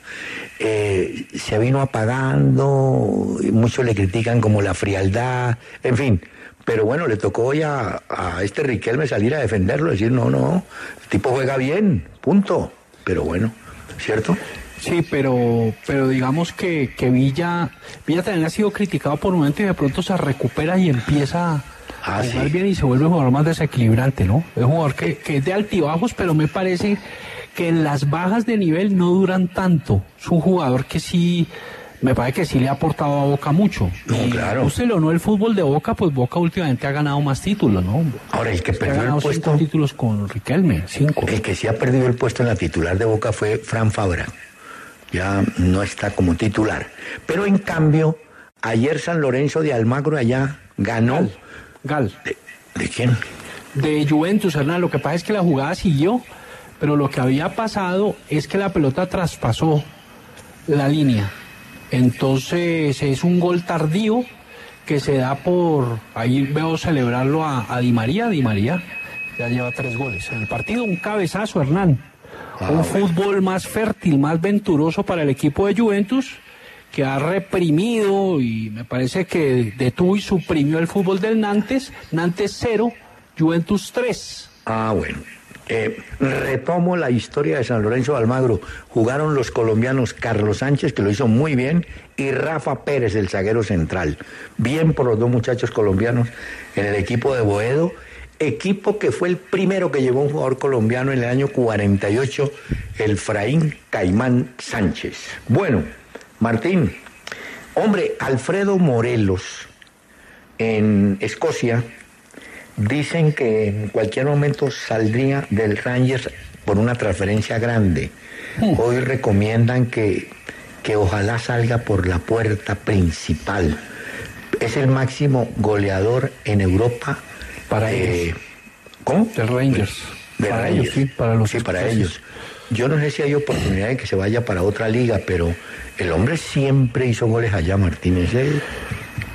Eh, se vino apagando, muchos le critican como la frialdad, en fin. Pero bueno, le tocó hoy a, este Riquelme salir a defenderlo, decir, no, no, el tipo juega bien, punto. Pero bueno, ¿cierto? Sí, pero, pero digamos que, que Villa, Villa también ha sido criticado por un momento y de pronto se recupera y empieza a Ah, jugar sí. bien y se vuelve un jugador más desequilibrante, ¿no? Es un jugador que, que es de altibajos, pero me parece que las bajas de nivel no duran tanto. Es un jugador que sí, me parece que sí le ha aportado a Boca mucho. No, y claro. O no el fútbol de Boca, pues Boca últimamente ha ganado más títulos, ¿no? Ahora, el que Ha perdió ganado el puesto, cinco títulos con Riquelme, cinco. el que sí ha perdido el puesto en la titular de Boca fue Fran Fabra. Ya no está como titular. Pero en cambio, ayer San Lorenzo de Almagro allá ganó. Gal. ¿De, de quién? de Juventus, Hernán. Lo que pasa es que la jugada siguió, pero lo que había pasado es que la pelota traspasó la línea. Entonces es un gol tardío que se da por, ahí veo celebrarlo a, a Di María, Di María ya lleva tres goles en el partido, un cabezazo Hernán, un fútbol más fértil, más venturoso para el equipo de Juventus que ha reprimido y me parece que detuvo y suprimió el fútbol del Nantes, Nantes 0, Juventus 3. Ah, bueno. Eh, retomo la historia de San Lorenzo de Almagro. Jugaron los colombianos Carlos Sánchez, que lo hizo muy bien, y Rafa Pérez, el zaguero central. Bien por los dos muchachos colombianos en el equipo de Boedo. Equipo que fue el primero que llevó un jugador colombiano en el año 48, el Fraín Caimán Sánchez. Bueno, Martín, Hombre, Alfredo Morelos, en Escocia, dicen que en cualquier momento saldría del Rangers por una transferencia grande. Hoy recomiendan que, que ojalá salga por la puerta principal. Es el máximo goleador en Europa. Para eh, ellos. ¿Cómo? Del Rangers. De para Rangers. ellos, sí, para los Sí, para ellos. Yo no sé si hay oportunidad de que se vaya para otra liga, pero el hombre siempre hizo goles allá, Martínez. Él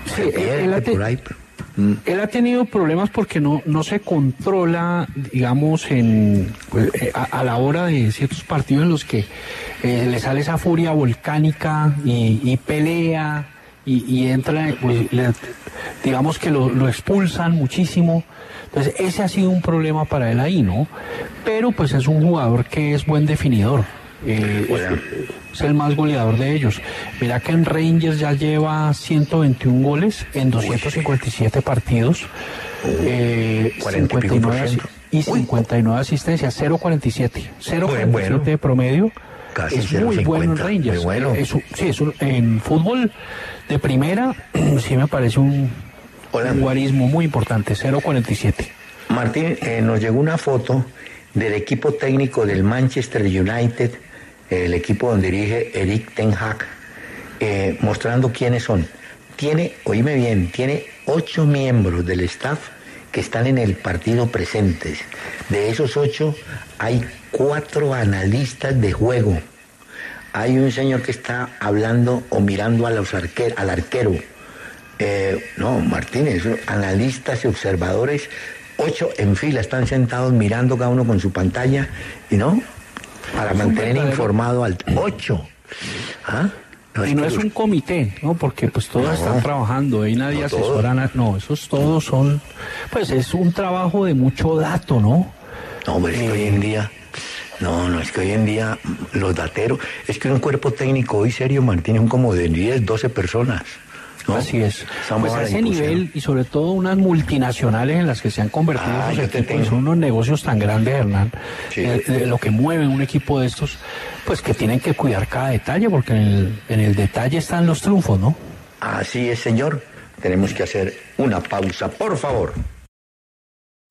se él- por ahí. Él ha tenido problemas porque no, no se controla, digamos, en, eh, a, a la hora de ciertos partidos en los que eh, le sale esa furia volcánica y, y pelea y, y entra, pues, le- digamos que lo, lo expulsan muchísimo. Entonces, ese ha sido un problema para él ahí, ¿no? Pero pues es un jugador que es buen definidor. Eh, es, es el más goleador de ellos. Mira que en Rangers ya lleva 121 goles en 257 partidos. Eh, 40 y pico por 59 ciento. y 59 asistencias, 0.47. 0.47 bueno. de promedio. Casi es muy 0.50, bueno en Rangers. bueno. Es sí, es un- en fútbol de primera (clears throat) sí me parece un, un guarismo muy importante, 0.47. Martín, eh, nos llegó una foto del equipo técnico del Manchester United, el equipo donde dirige Eric Ten Hag, eh, mostrando quiénes son. Tiene, oíme bien, tiene ocho miembros del staff que están en el partido presentes. De esos ocho hay cuatro analistas de juego. Hay un señor que está hablando o mirando a los al arquero. Eh, no, Martínez, analistas y observadores, ocho en fila, están sentados mirando cada uno con su pantalla, y no, para mantener informado al ocho. ¿Ah? y es no es un comité, ¿no? Porque pues todos No. están trabajando y nadie No asesora. todos. na- No, esos todos son, pues es un trabajo de mucho dato, ¿no? No, hombre, es que hoy en día, no, no, es que hoy en día los dateros, es que un cuerpo técnico hoy serio mantiene un como de 10, 12 personas. ¿No? Así es. Pues a ese nivel y sobre todo unas multinacionales en las que se han convertido Ah, esos te son unos negocios tan grandes, Hernán, eh, de lo que mueve un equipo de estos, pues que tienen que cuidar cada detalle, porque en el, en el detalle están los triunfos, ¿no? Así es, señor. Tenemos que hacer una pausa, por favor.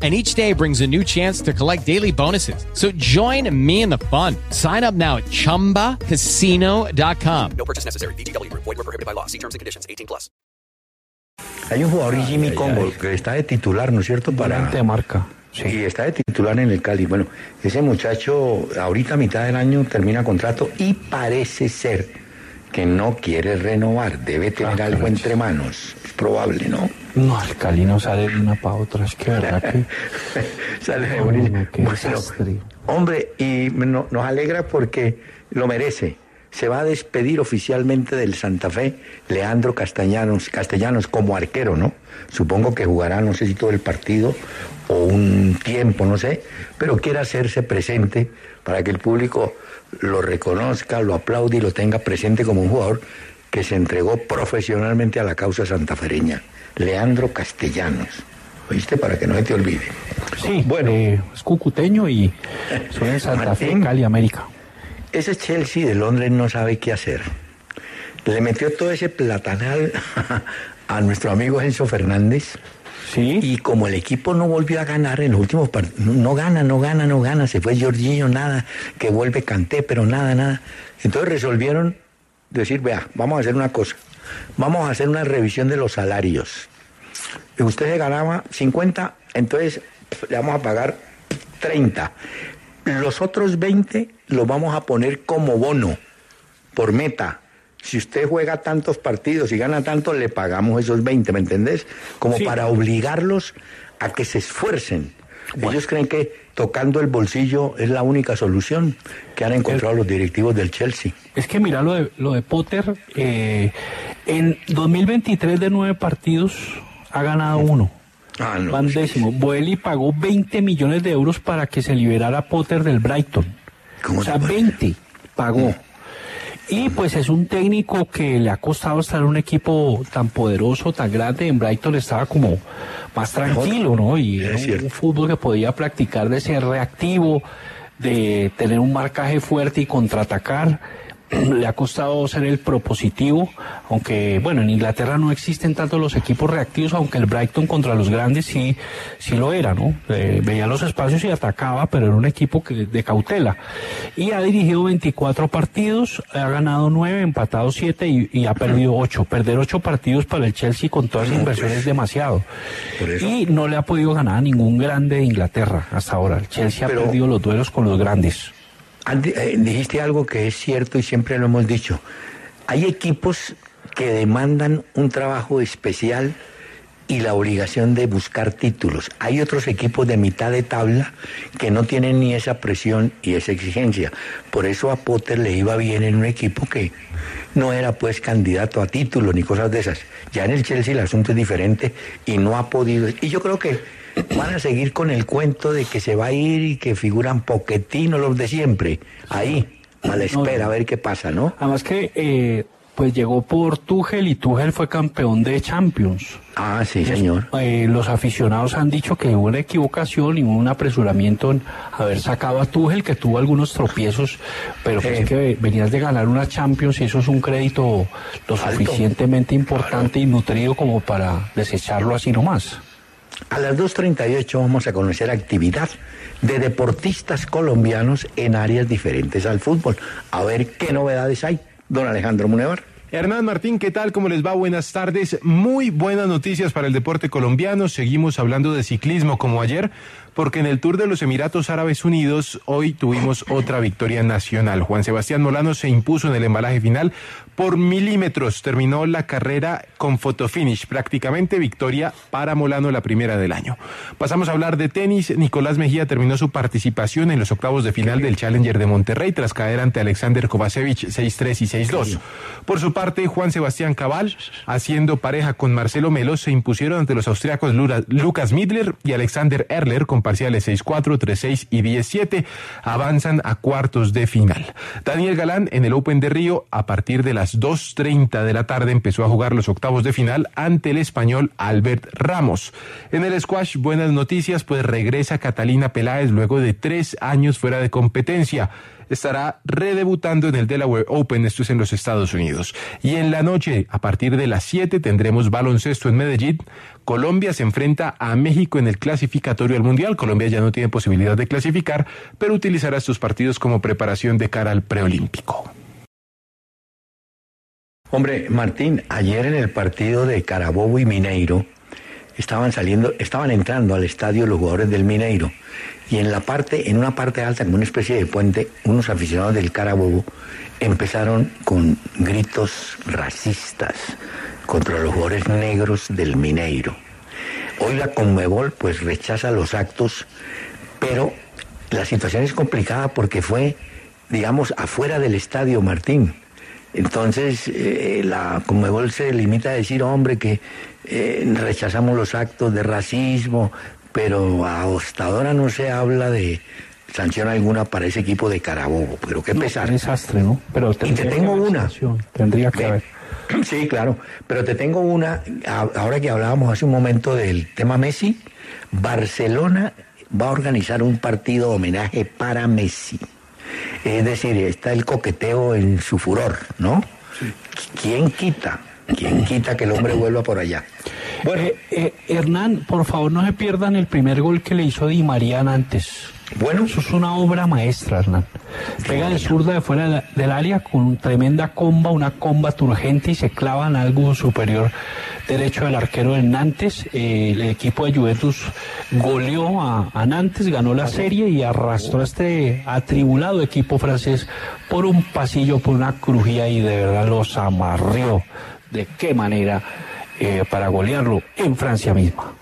And each day brings a new chance to collect daily bonuses. So join me in the fun. Sign up now at chumbacasino.com. No purchase necessary. Group. Void were prohibited by law. See terms and conditions. 18 plus. Hay un jugador, Jimmy Combo, que está de titular, ¿no es cierto? Para de marca. Y está de titular en el Cali. Bueno, ese muchacho ahorita a mitad del año termina contrato y parece ser que no quiere renovar. Debe tener algo entre manos. Es probable, ¿no? No, el Cali no sale de una para otra, es que verdad que... (laughs) Sale de qué Bueno, hombre, y no- nos alegra porque lo merece. Se va a despedir oficialmente del Santa Fe Leandro Castellanos, Castellanos como arquero, ¿no? Supongo que jugará, no sé si todo el partido o un tiempo, no sé, pero quiere hacerse presente para que el público lo reconozca, lo aplaude y lo tenga presente como un jugador que se entregó profesionalmente a la causa santafereña. Leandro Castellanos. ¿Oíste? Para que no se te olvide. Sí, bueno. es cucuteño y (laughs) soy de Santa Fe. Cali, América. Ese Chelsea de Londres no sabe qué hacer. Le metió todo ese platanal (laughs) a nuestro amigo Enzo Fernández. Y como el equipo no volvió a ganar en los últimos partidos, no, no gana, no gana, no gana, se fue Jorginho, nada, que vuelve Canté, pero nada, nada. Entonces resolvieron decir, vea, vamos a hacer una cosa, vamos a hacer una revisión de los salarios. Usted se ganaba 50, entonces le vamos a pagar 30. Los otros 20 los vamos a poner como bono, por meta. Si usted juega tantos partidos y gana tanto, le pagamos esos 20, ¿me entendés? Como Sí. para obligarlos a que se esfuercen. Ellos creen que tocando el bolsillo es la única solución que han encontrado los directivos del Chelsea. Es que mira lo de, lo de Potter, eh, en 2023 de nueve partidos ha ganado uno. Ah, Van décimo. Boeli pagó 20 millones de euros para que se liberara Potter del Brighton. O sea, 20 pagó. Y pues es un técnico que le ha costado estar en un equipo tan poderoso, tan grande. En Brighton estaba como más tranquilo, ¿no? Y era un, un fútbol que podía practicar de ser reactivo, de tener un marcaje fuerte y contraatacar. (clears throat) Le ha costado ser el propositivo, aunque bueno, en Inglaterra no existen tanto los equipos reactivos, aunque el Brighton contra los grandes sí, sí lo era, ¿no? Eh, veía los espacios y atacaba, pero era un equipo que, de cautela. Y ha dirigido 24 partidos, ha ganado 9, empatado 7 y, y ha perdido 8. Perder 8 partidos para el Chelsea con todas las inversiones es demasiado. Y no le ha podido ganar a ningún grande de Inglaterra hasta ahora. El Chelsea ha perdido los duelos con los grandes. Eh, dijiste algo que es cierto y siempre lo hemos dicho. Hay equipos que demandan un trabajo especial y la obligación de buscar títulos. Hay otros equipos de mitad de tabla que no tienen ni esa presión y esa exigencia. Por eso a Potter le iba bien en un equipo que no era pues candidato a título ni cosas de esas. Ya en el Chelsea el asunto es diferente y no ha podido. Y yo creo que van a seguir con el cuento de que se va a ir y que figuran Poquetino los de siempre. Ahí, a la espera, a ver qué pasa, ¿no? Además que eh, pues llegó por Tuchel y Tuchel fue campeón de Champions. Ah, sí, señor. Eh, los aficionados han dicho que hubo una equivocación y hubo un apresuramiento en haber sacado a Tuchel, que tuvo algunos tropiezos, pero pues Eh. que venías de ganar una Champions y eso es un crédito lo suficientemente importante y nutrido como para desecharlo así nomás. A las 2.38 vamos a conocer actividad de deportistas colombianos en áreas diferentes al fútbol. A ver qué novedades hay. Don Alejandro Munevar. Hernán Martín, ¿qué tal? ¿Cómo les va? Buenas tardes. Muy buenas noticias para el deporte colombiano. Seguimos hablando de ciclismo como ayer, porque en el Tour de los Emiratos Árabes Unidos hoy tuvimos otra victoria nacional. Juan Sebastián Molano se impuso en el embalaje final por milímetros. Terminó la carrera con fotofinish, prácticamente victoria para Molano la primera del año. Pasamos a hablar de tenis. Nicolás Mejía terminó su participación en los octavos de final del Challenger de Monterrey tras caer ante Alexander Kovacevic 6-3 y 6-2. Por su parte, Juan Sebastián Cabal, haciendo pareja con Marcelo Melo, se impusieron ante los austriacos Lucas Midler y Alexander Erler parciales 6-4, 3-6 y 10-7. Avanzan a cuartos de final. Daniel Galán en el Open de Río, a partir de las 2.30 de la tarde, empezó a jugar los octavos de final ante el español Albert Ramos. En el squash, buenas noticias, pues regresa Catalina Peláez luego de tres años fuera de competencia estará redebutando en el Delaware Open, esto es en los Estados Unidos. Y en la noche, a partir de las 7, tendremos baloncesto en Medellín. Colombia se enfrenta a México en el clasificatorio al Mundial. Colombia ya no tiene posibilidad de clasificar, pero utilizará estos partidos como preparación de cara al preolímpico. Hombre, Martín, ayer en el partido de Carabobo y Mineiro estaban saliendo, estaban entrando al estadio los jugadores del Mineiro y en la parte, en una parte alta, como una especie de puente, unos aficionados del Carabobo empezaron con gritos racistas contra los jugadores negros del Mineiro. Hoy la Conmebol pues rechaza los actos, pero la situación es complicada porque fue, digamos, afuera del estadio Martín. Entonces, eh, la Conmebol se limita a decir, hombre, que eh, rechazamos los actos de racismo, pero hasta ahora no se habla de sanción alguna para ese equipo de Carabobo. Pero qué pesar. Qué desastre, ¿no? Pero Y te tengo una. sanción, Tendría que haber. (clears throat) Sí, claro. Pero te tengo una, a- ahora que hablábamos hace un momento del tema Messi, Barcelona va a organizar un partido de homenaje para Messi. Es decir, está el coqueteo en su furor, ¿no? ¿Quién quita? ¿Quién quita que el hombre vuelva por allá? Bueno, Hernán, por favor no se pierdan el primer gol que le hizo Di María antes. Bueno. Eso es una obra maestra, Hernán. Pega de zurda de fuera de del área con tremenda comba, una comba turgente y se clava en algo superior derecho del arquero del Nantes. Eh, el equipo de Juventus goleó a, a Nantes, ganó la serie y arrastró a este atribulado equipo francés por un pasillo, por una crujía y de verdad los amarrió. ¿De qué manera? eh, para golearlo en Francia misma.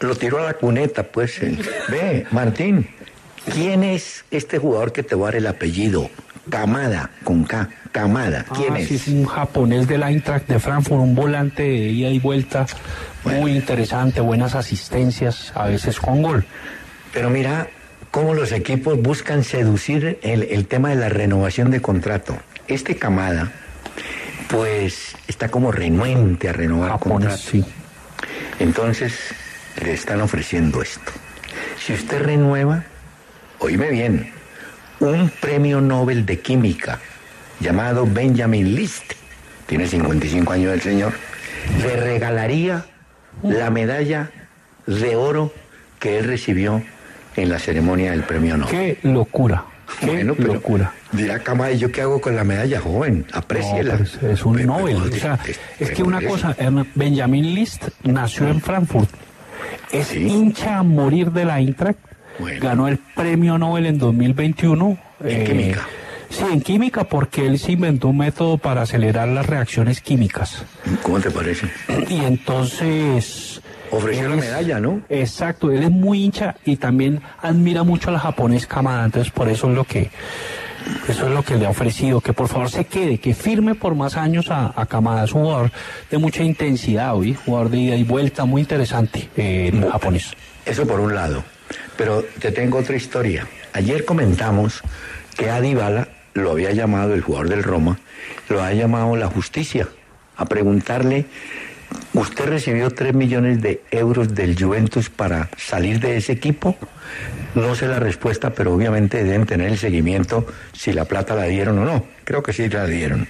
Lo tiró a la cuneta, pues. eh. Ve, Martín, ¿quién es este jugador que te va a dar el apellido? Kamada, con K. Kamada, ¿quién Ah, es? sí, es un japonés del Eintracht de Frankfurt, un volante de ida y vuelta, muy interesante, buenas asistencias, a veces con gol. Pero mira cómo los equipos buscan seducir el, el tema de la renovación de contrato. Este Kamada, pues, está como renuente a renovar contrato. Entonces, le están ofreciendo esto. Si usted renueva, oíme bien, un premio Nobel de Química llamado Benjamin List, tiene 55 años el señor, le regalaría la medalla de oro que él recibió en la ceremonia del premio Nobel. Qué locura, qué Bueno, pero locura. dirá Kamada, ¿y yo qué hago con la medalla, joven? Apréciela. No, es, es un Nobel. O sea, es que una cosa, Benjamin List nació en Frankfurt. Es hincha a morir de la Eintracht. Ganó el premio Nobel en 2021. En química. Sí, en química, porque él se inventó un método para acelerar las reacciones químicas. ¿Cómo te parece? (clears throat) Y entonces... Ofreció la medalla, ¿no? Exacto, él es muy hincha y también admira mucho a la japonés Kamada, entonces por eso es lo que eso es lo que le ha ofrecido, que por favor se quede, que firme por más años a, a Kamada, es un jugador de mucha intensidad, hoy, jugador de ida y vuelta, muy interesante eh, en japonés. Eso por un lado. Pero te tengo otra historia. Ayer comentamos que a Dybala lo había llamado el jugador del Roma, lo ha llamado la justicia a preguntarle, ¿usted recibió 3 millones de euros del Juventus para salir de ese equipo? No sé la respuesta, pero obviamente deben tener el seguimiento si la plata la dieron o no. Creo que sí la dieron.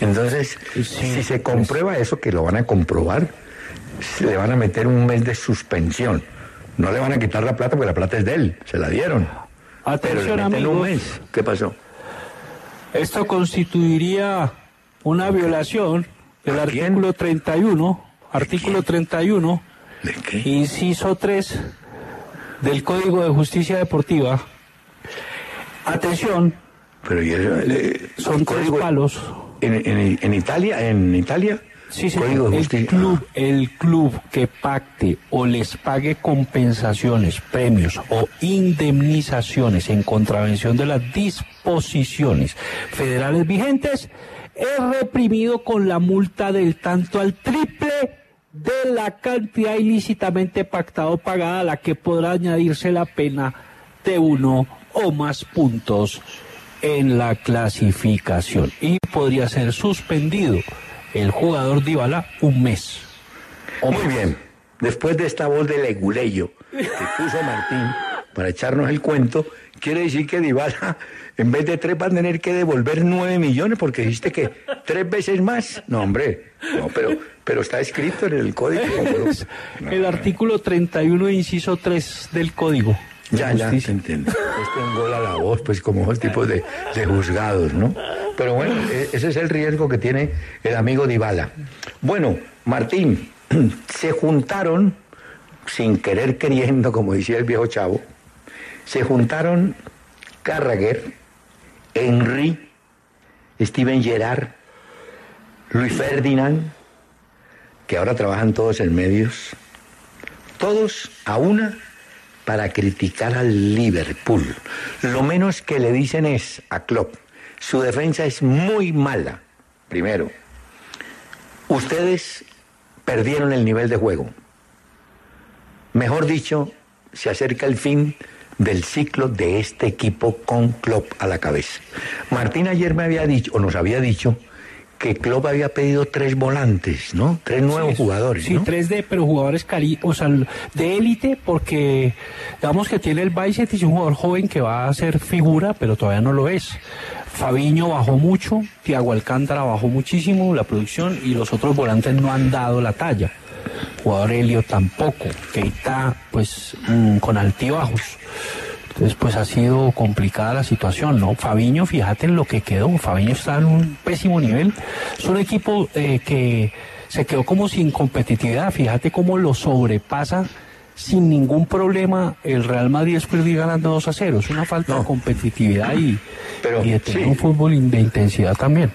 Entonces, si se comprueba eso, que lo van a comprobar, se le van a meter un mes de suspensión. No le van a quitar la plata porque la plata es de él, se la dieron. Pero Atención, un amigos. mes. ¿Qué pasó? Esto constituiría una violación del artículo 31, artículo 31, inciso 3 del Código de Justicia Deportiva. Atención, Pero ¿y eso, eh, son tres código- palos. ¿En, en- en Italia? ¿En Italia? Sí, el club, el club que pacte o les pague compensaciones, premios o indemnizaciones en contravención de las disposiciones federales vigentes es reprimido con la multa del tanto al triple de la cantidad ilícitamente pactada o pagada a la que podrá añadirse la pena de uno o más puntos en la clasificación. Y podría ser suspendido el jugador Dybala un mes. Muy bien. Después de esta voz de leguleyo que puso Martín para echarnos el cuento, quiere decir que Dybala, en vez de tres, va a tener que devolver nueve millones porque dijiste que tres veces más. No, hombre. No, pero, pero está escrito en el código. (laughs) El artículo 31, inciso 3 del código. Ya, ya, se entiende. Este engola la voz, pues como el tipo de, de juzgados, ¿no? Pero bueno, e- ese es el riesgo que tiene el amigo Dybala. Bueno, Martín, (clears throat) se juntaron, sin querer queriendo, como decía el viejo chavo, se juntaron Carragher, Henry, Steven Gerrard, Luis Ferdinand, que ahora trabajan todos en medios, todos a una para criticar al Liverpool. Lo menos que le dicen es a Klopp, su defensa es muy mala. Primero, ustedes perdieron el nivel de juego. Mejor dicho, se acerca el fin del ciclo de este equipo con Klopp a la cabeza. Martín ayer me había dicho, o nos había dicho, que Klopp había pedido tres volantes, ¿no? Tres nuevos jugadores, Sí, ¿no? 3D, pero jugadores o sea, de élite, porque digamos que tiene el Bicep y es un jugador joven que va a ser figura, pero todavía no lo es. Fabiño bajó mucho, Tiago Alcántara bajó muchísimo la producción y los otros volantes no han dado la talla. Jugador Helio tampoco, Keita pues mm, con altibajos. Entonces, pues ha sido complicada la situación, ¿no? Fabiño, fíjate en lo que quedó. Fabiño está en un pésimo nivel. Es un equipo eh, que se quedó como sin competitividad. Fíjate cómo lo sobrepasa sin ningún problema el Real Madrid después de ir ganando 2 a 0. Es una falta de competitividad y, y de tener sí. un fútbol de intensidad también.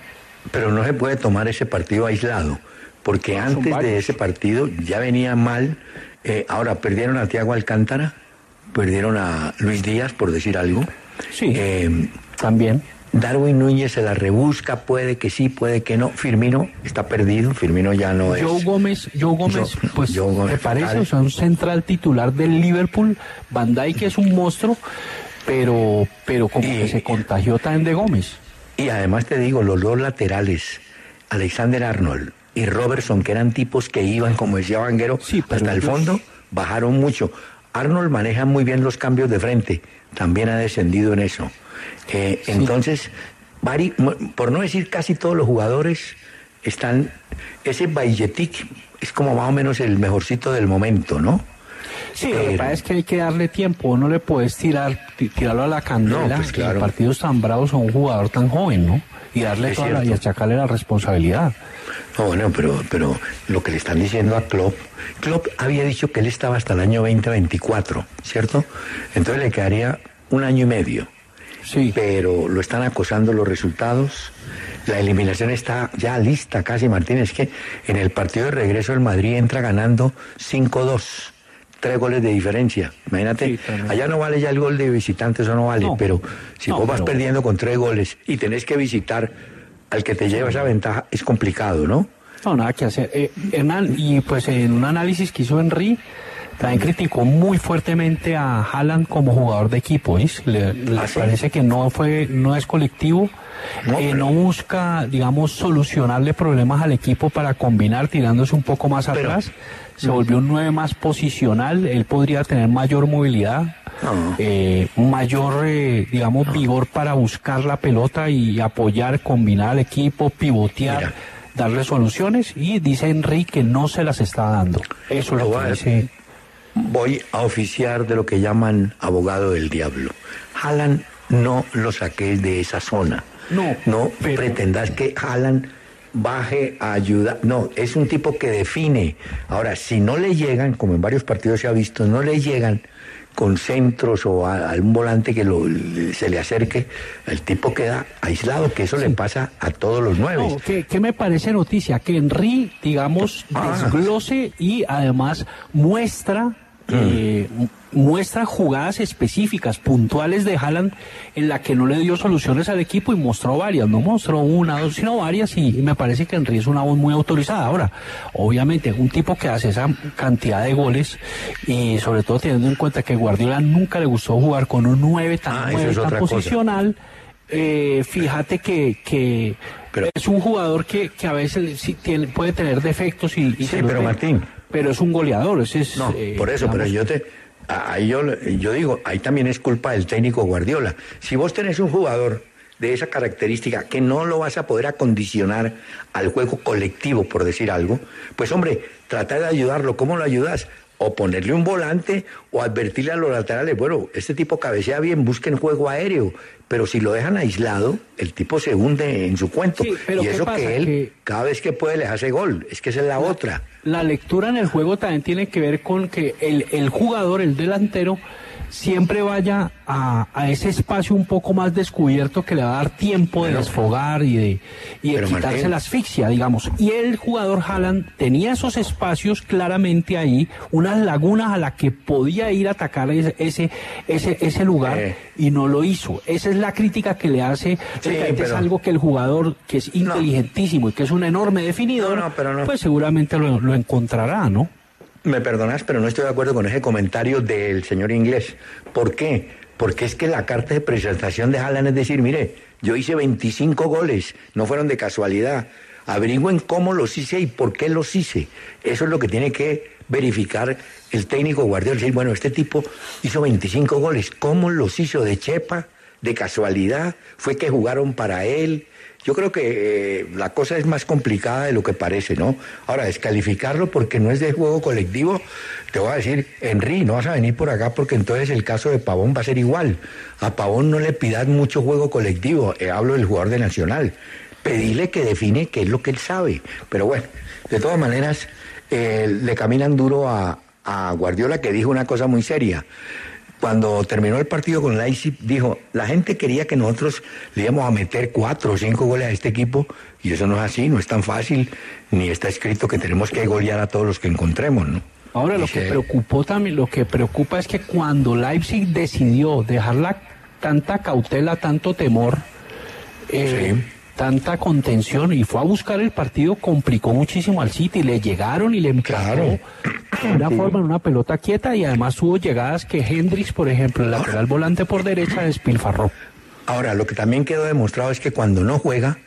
Pero no se puede tomar ese partido aislado, porque antes de ese partido ya venía mal. eh, ahora perdieron a Tiago Alcántara, perdieron a Luis Díaz, por decir algo. Sí. Eh, también. Darwin Núñez se la rebusca, puede que sí, puede que no. Firmino está perdido, Firmino ya no es. Joe Gómez, Joe Gómez, Yo- pues Joe Gómez, me parece, o sea, un central titular del Liverpool. Van Dijk es un monstruo, pero, pero como que se contagió también de Gómez. Y además te digo, los dos laterales, Alexander Arnold y Robertson, que eran tipos que iban, como decía Vanguero, hasta el fondo, bajaron mucho. Arnold maneja muy bien los cambios de frente, también ha descendido en eso. Eh, Entonces, vari- por no decir casi todos los jugadores están, ese Bayetic es como más o menos el mejorcito del momento, ¿no? Sí, lo que pasa es que hay que darle tiempo, no le puedes tirar, ti- tirarlo a la candela No, pues, claro. en partidos tan bravos a un jugador tan joven, ¿no? Y darle Es toda la, y achacarle la responsabilidad. No, bueno, pero, pero lo que le están diciendo a Klopp, Klopp había dicho que él estaba hasta el año 2024, ¿cierto? Entonces le quedaría un año y medio. Sí. Pero lo están acosando los resultados. La eliminación está ya lista casi, Martínez. que en el partido de regreso el Madrid entra ganando 5-2. Tres goles de diferencia. Imagínate, allá no vale ya el gol de visitante, eso no vale. No. Pero si No, vos vas pero- perdiendo con tres goles y tenés que visitar al que te lleva esa ventaja, es complicado, ¿no? No, nada que hacer. Eh, Hernán, y pues en un análisis que hizo Henry, también criticó muy fuertemente a Haaland como jugador de equipo. Le, le ¿Ah, sí? parece que no fue, no es colectivo, eh, no busca, digamos, solucionarle problemas al equipo para combinar tirándose un poco más atrás. Se volvió un 9 más posicional, él podría tener mayor movilidad, eh, mayor, eh, digamos, vigor para buscar la pelota y apoyar, combinar al equipo, pivotear, darle soluciones y dice Henry que no se las está dando. Eso es lo que dice. Voy a oficiar de lo que llaman abogado del diablo. Haaland no lo saquéis de esa zona. No, no pretendas que Haaland baje a ayudar. No, es un tipo que define. Ahora, si no le llegan, como en varios partidos se ha visto, no le llegan con centros o a, a un volante que lo- se le acerque, el tipo queda aislado, que eso le pasa a todos los nueve. No, ¿qué, qué me parece noticia? Que Henry, digamos, Ah. desglose y además muestra, eh, mu- muestra jugadas específicas, puntuales de Haaland, en la que no le dio soluciones al equipo y mostró varias, no mostró una, dos, sino varias, y, y me parece que Henry es una voz muy autorizada. Ahora, obviamente, un tipo que hace esa cantidad de goles, y sobre todo teniendo en cuenta que Guardiola nunca le gustó jugar con un 9 tan, Ah, tan posicional, eh, fíjate que, que es un jugador que, que a veces sí tiene, puede tener defectos y, y Sí, pero Martín. Pero es un goleador ese es No, eh, por eso, pero yo te. Ahí yo, yo digo, ahí también es culpa del técnico Guardiola. Si vos tenés un jugador de esa característica que no lo vas a poder acondicionar al juego colectivo, por decir algo, pues hombre, trata de ayudarlo. ¿Cómo lo ayudas? O ponerle un volante o advertirle a los laterales, bueno, este tipo cabecea bien, busquen juego aéreo. Pero si lo dejan aislado, el tipo se hunde en su cuento. Sí, pero y ¿qué eso pasa? que él, Que- cada vez que puede, les hace gol. Es que esa es la otra. la lectura en el juego también tiene que ver con que el, el jugador, el delantero, siempre vaya a, a ese espacio un poco más descubierto que le va a dar tiempo de desfogar y de, y de Pero, quitarse Martín. la asfixia, digamos. Y el jugador Haaland tenía esos espacios claramente ahí, unas lagunas a las que podía ir a atacar ese, ese, ese, ese lugar y no lo hizo. Esa es la crítica que le hace. Es pero- algo que el jugador, que es inteligentísimo y que es un enorme definidor, pues seguramente lo, lo encontrará, ¿no? Me perdonas, pero no estoy de acuerdo con ese comentario del señor inglés. ¿Por qué? Porque es que la carta de presentación de Haaland es decir, mire, yo hice 25 goles, no fueron de casualidad. Averigüen cómo los hice y por qué los hice. Eso es lo que tiene que verificar el técnico Guardiola. Decir, bueno, este tipo hizo 25 goles, ¿cómo los hizo? ¿De chepa? De casualidad, fue que jugaron para él. Yo creo que eh, la cosa es más complicada de lo que parece, ¿no? Ahora, descalificarlo porque no es de juego colectivo, te voy a decir, Henry, no vas a venir por acá porque entonces el caso de Pavón va a ser igual. A Pavón no le pidas mucho juego colectivo, eh, hablo del jugador de Nacional. Pedile que define qué es lo que él sabe. Pero bueno, de todas maneras, eh, le caminan duro a, a Guardiola que dijo una cosa muy seria cuando terminó el partido con Leipzig, dijo, la gente quería que nosotros le íbamos a meter cuatro o cinco goles a este equipo, y eso no es así, no es tan fácil, ni está escrito que tenemos que golear a todos los que encontremos, ¿no? Ahora lo que preocupó también, lo que preocupa es que cuando Leipzig decidió dejarla tanta cautela, tanto temor, eh, tanta contención y fue a buscar el partido, complicó muchísimo al City, le llegaron y le claro. de una forma en una pelota quieta y además hubo llegadas que Hendrix, por ejemplo, el lateral volante por derecha, despilfarró. Ahora, lo que también quedó demostrado es que cuando no juega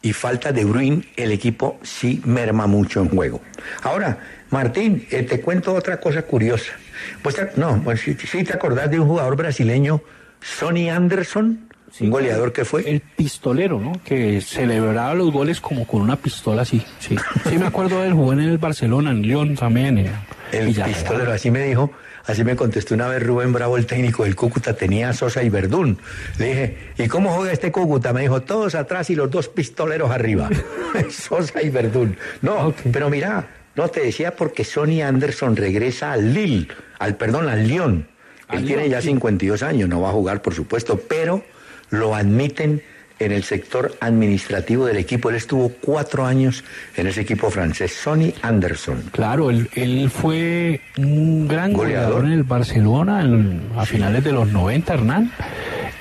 y falta de Bruin, el equipo sí merma mucho en juego. Ahora, Martín, eh, te cuento otra cosa curiosa. Pues, no, pues sí, sí te acordás de un jugador brasileño, Sonny Anderson, un goleador que fue. El pistolero, ¿no? Que celebraba los goles como con una pistola así. Sí, sí me acuerdo de él, jugó en el Barcelona, en Lyon también. eh, El pistolero, así me dijo, así me contestó una vez Rubén Bravo, el técnico del Cúcuta, tenía a Sosa y Verdún. Le dije, ¿y cómo juega este Cúcuta? Me dijo, todos atrás y los dos pistoleros arriba. (laughs) Sosa y Verdún. No, pero mira, no te decía porque Sonny Anderson regresa al Lille, al perdón, al Lyon. Él tiene ya sí. 52 años, no va a jugar, por supuesto, pero lo admiten en el sector administrativo del equipo. Él estuvo cuatro años en ese equipo francés, Sonny Anderson. Claro, él, él fue un gran goleador, en el Barcelona en- a finales de los 90, Hernán.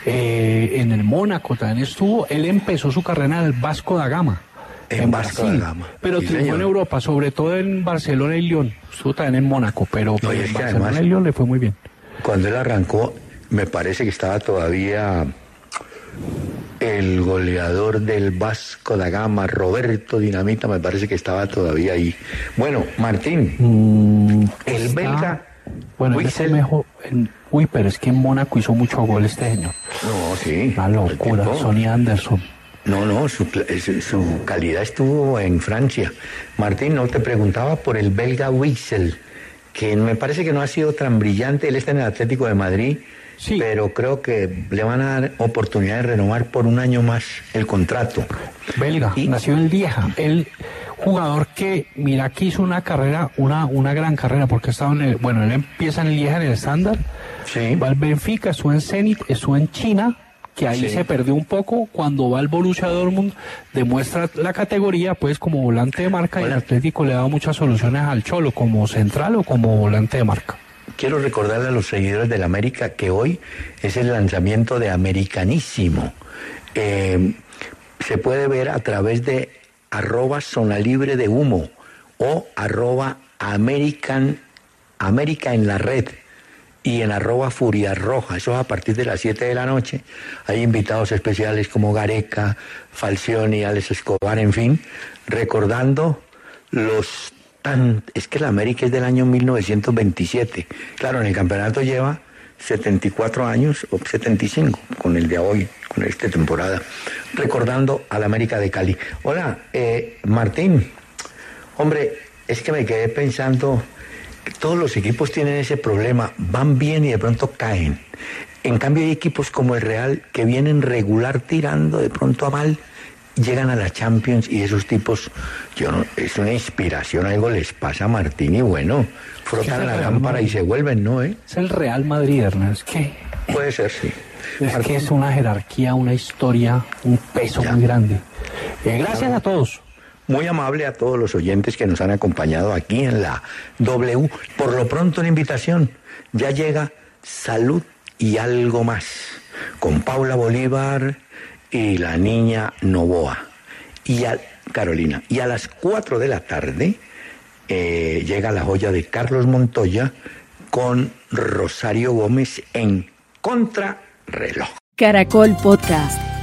Eh, en el Mónaco también estuvo. Él empezó su carrera en el Vasco da Gama. En Vasco da Gama, Pero sí, triunfó en. Europa, sobre todo en Barcelona y Lyon. Estuvo también en Mónaco, pero, es en Barcelona además- y Lyon le fue muy bien. Cuando él arrancó, me parece que estaba todavía el goleador del Vasco da Gama, Roberto Dinamita, me parece que estaba todavía ahí. Bueno, Martín, el está- belga. Bueno, fue mejor. en- uy, pero es que en Mónaco hizo mucho gol este señor. No, sí. Una locura, Sonny Anderson. No, no, su, su- su calidad estuvo en Francia. Martín, no te preguntaba por el belga Wixel, que me parece que no ha sido tan brillante. Él está en el Atlético de Madrid, pero creo que le van a dar oportunidad de renovar por un año más el contrato. Belga, nació en Lieja. El jugador que, mira, que hizo una carrera, una, una gran carrera, porque estaba en el, bueno, él empieza en Lieja en el estándar, va al Benfica, estuvo en Zenit, estuvo en China, que ahí Sí. se perdió un poco, cuando va al Borussia Dortmund, demuestra la categoría, pues, como volante de marca, y el Atlético le ha dado muchas soluciones al Cholo, como central o como volante de marca. Quiero recordarle a los seguidores del América que hoy es el lanzamiento de Americanísimo. Eh, se puede ver a través de arroba zona libre de humo o arroba American, América en la red y en arroba Furia Roja. Eso es a partir de las 7 de la noche. Hay invitados especiales como Gareca, Falcioni, Alex Escobar, en fin, recordando los Es que la América es del año 1927. Claro, en el campeonato lleva 74 años o 75 con el de hoy, con esta temporada, recordando a la América de Cali. Hola, eh, Martín. Hombre, es que me quedé pensando todos los equipos tienen ese problema, van bien y de pronto caen. En cambio hay equipos como el Real que vienen regular tirando de pronto a mal, llegan a la Champions y esos tipos, yo no, es una inspiración, algo les pasa a Martín y bueno, frotan la lámpara y se vuelven, ¿no? Eh? Es el Real Madrid, Hernán, es que... Puede ser, sí. Es que es una jerarquía, una historia, un peso muy grande. Eh, gracias a todos. Muy amable a todos los oyentes que nos han acompañado aquí en la W. Por lo pronto una invitación. Ya llega Salud y algo más con Paula Bolívar y la niña Novoa. Y a Carolina. Y a las 4 de la tarde eh, llega la joya de Carlos Montoya con Rosario Gómez en Contrarreloj. Caracol Podcast.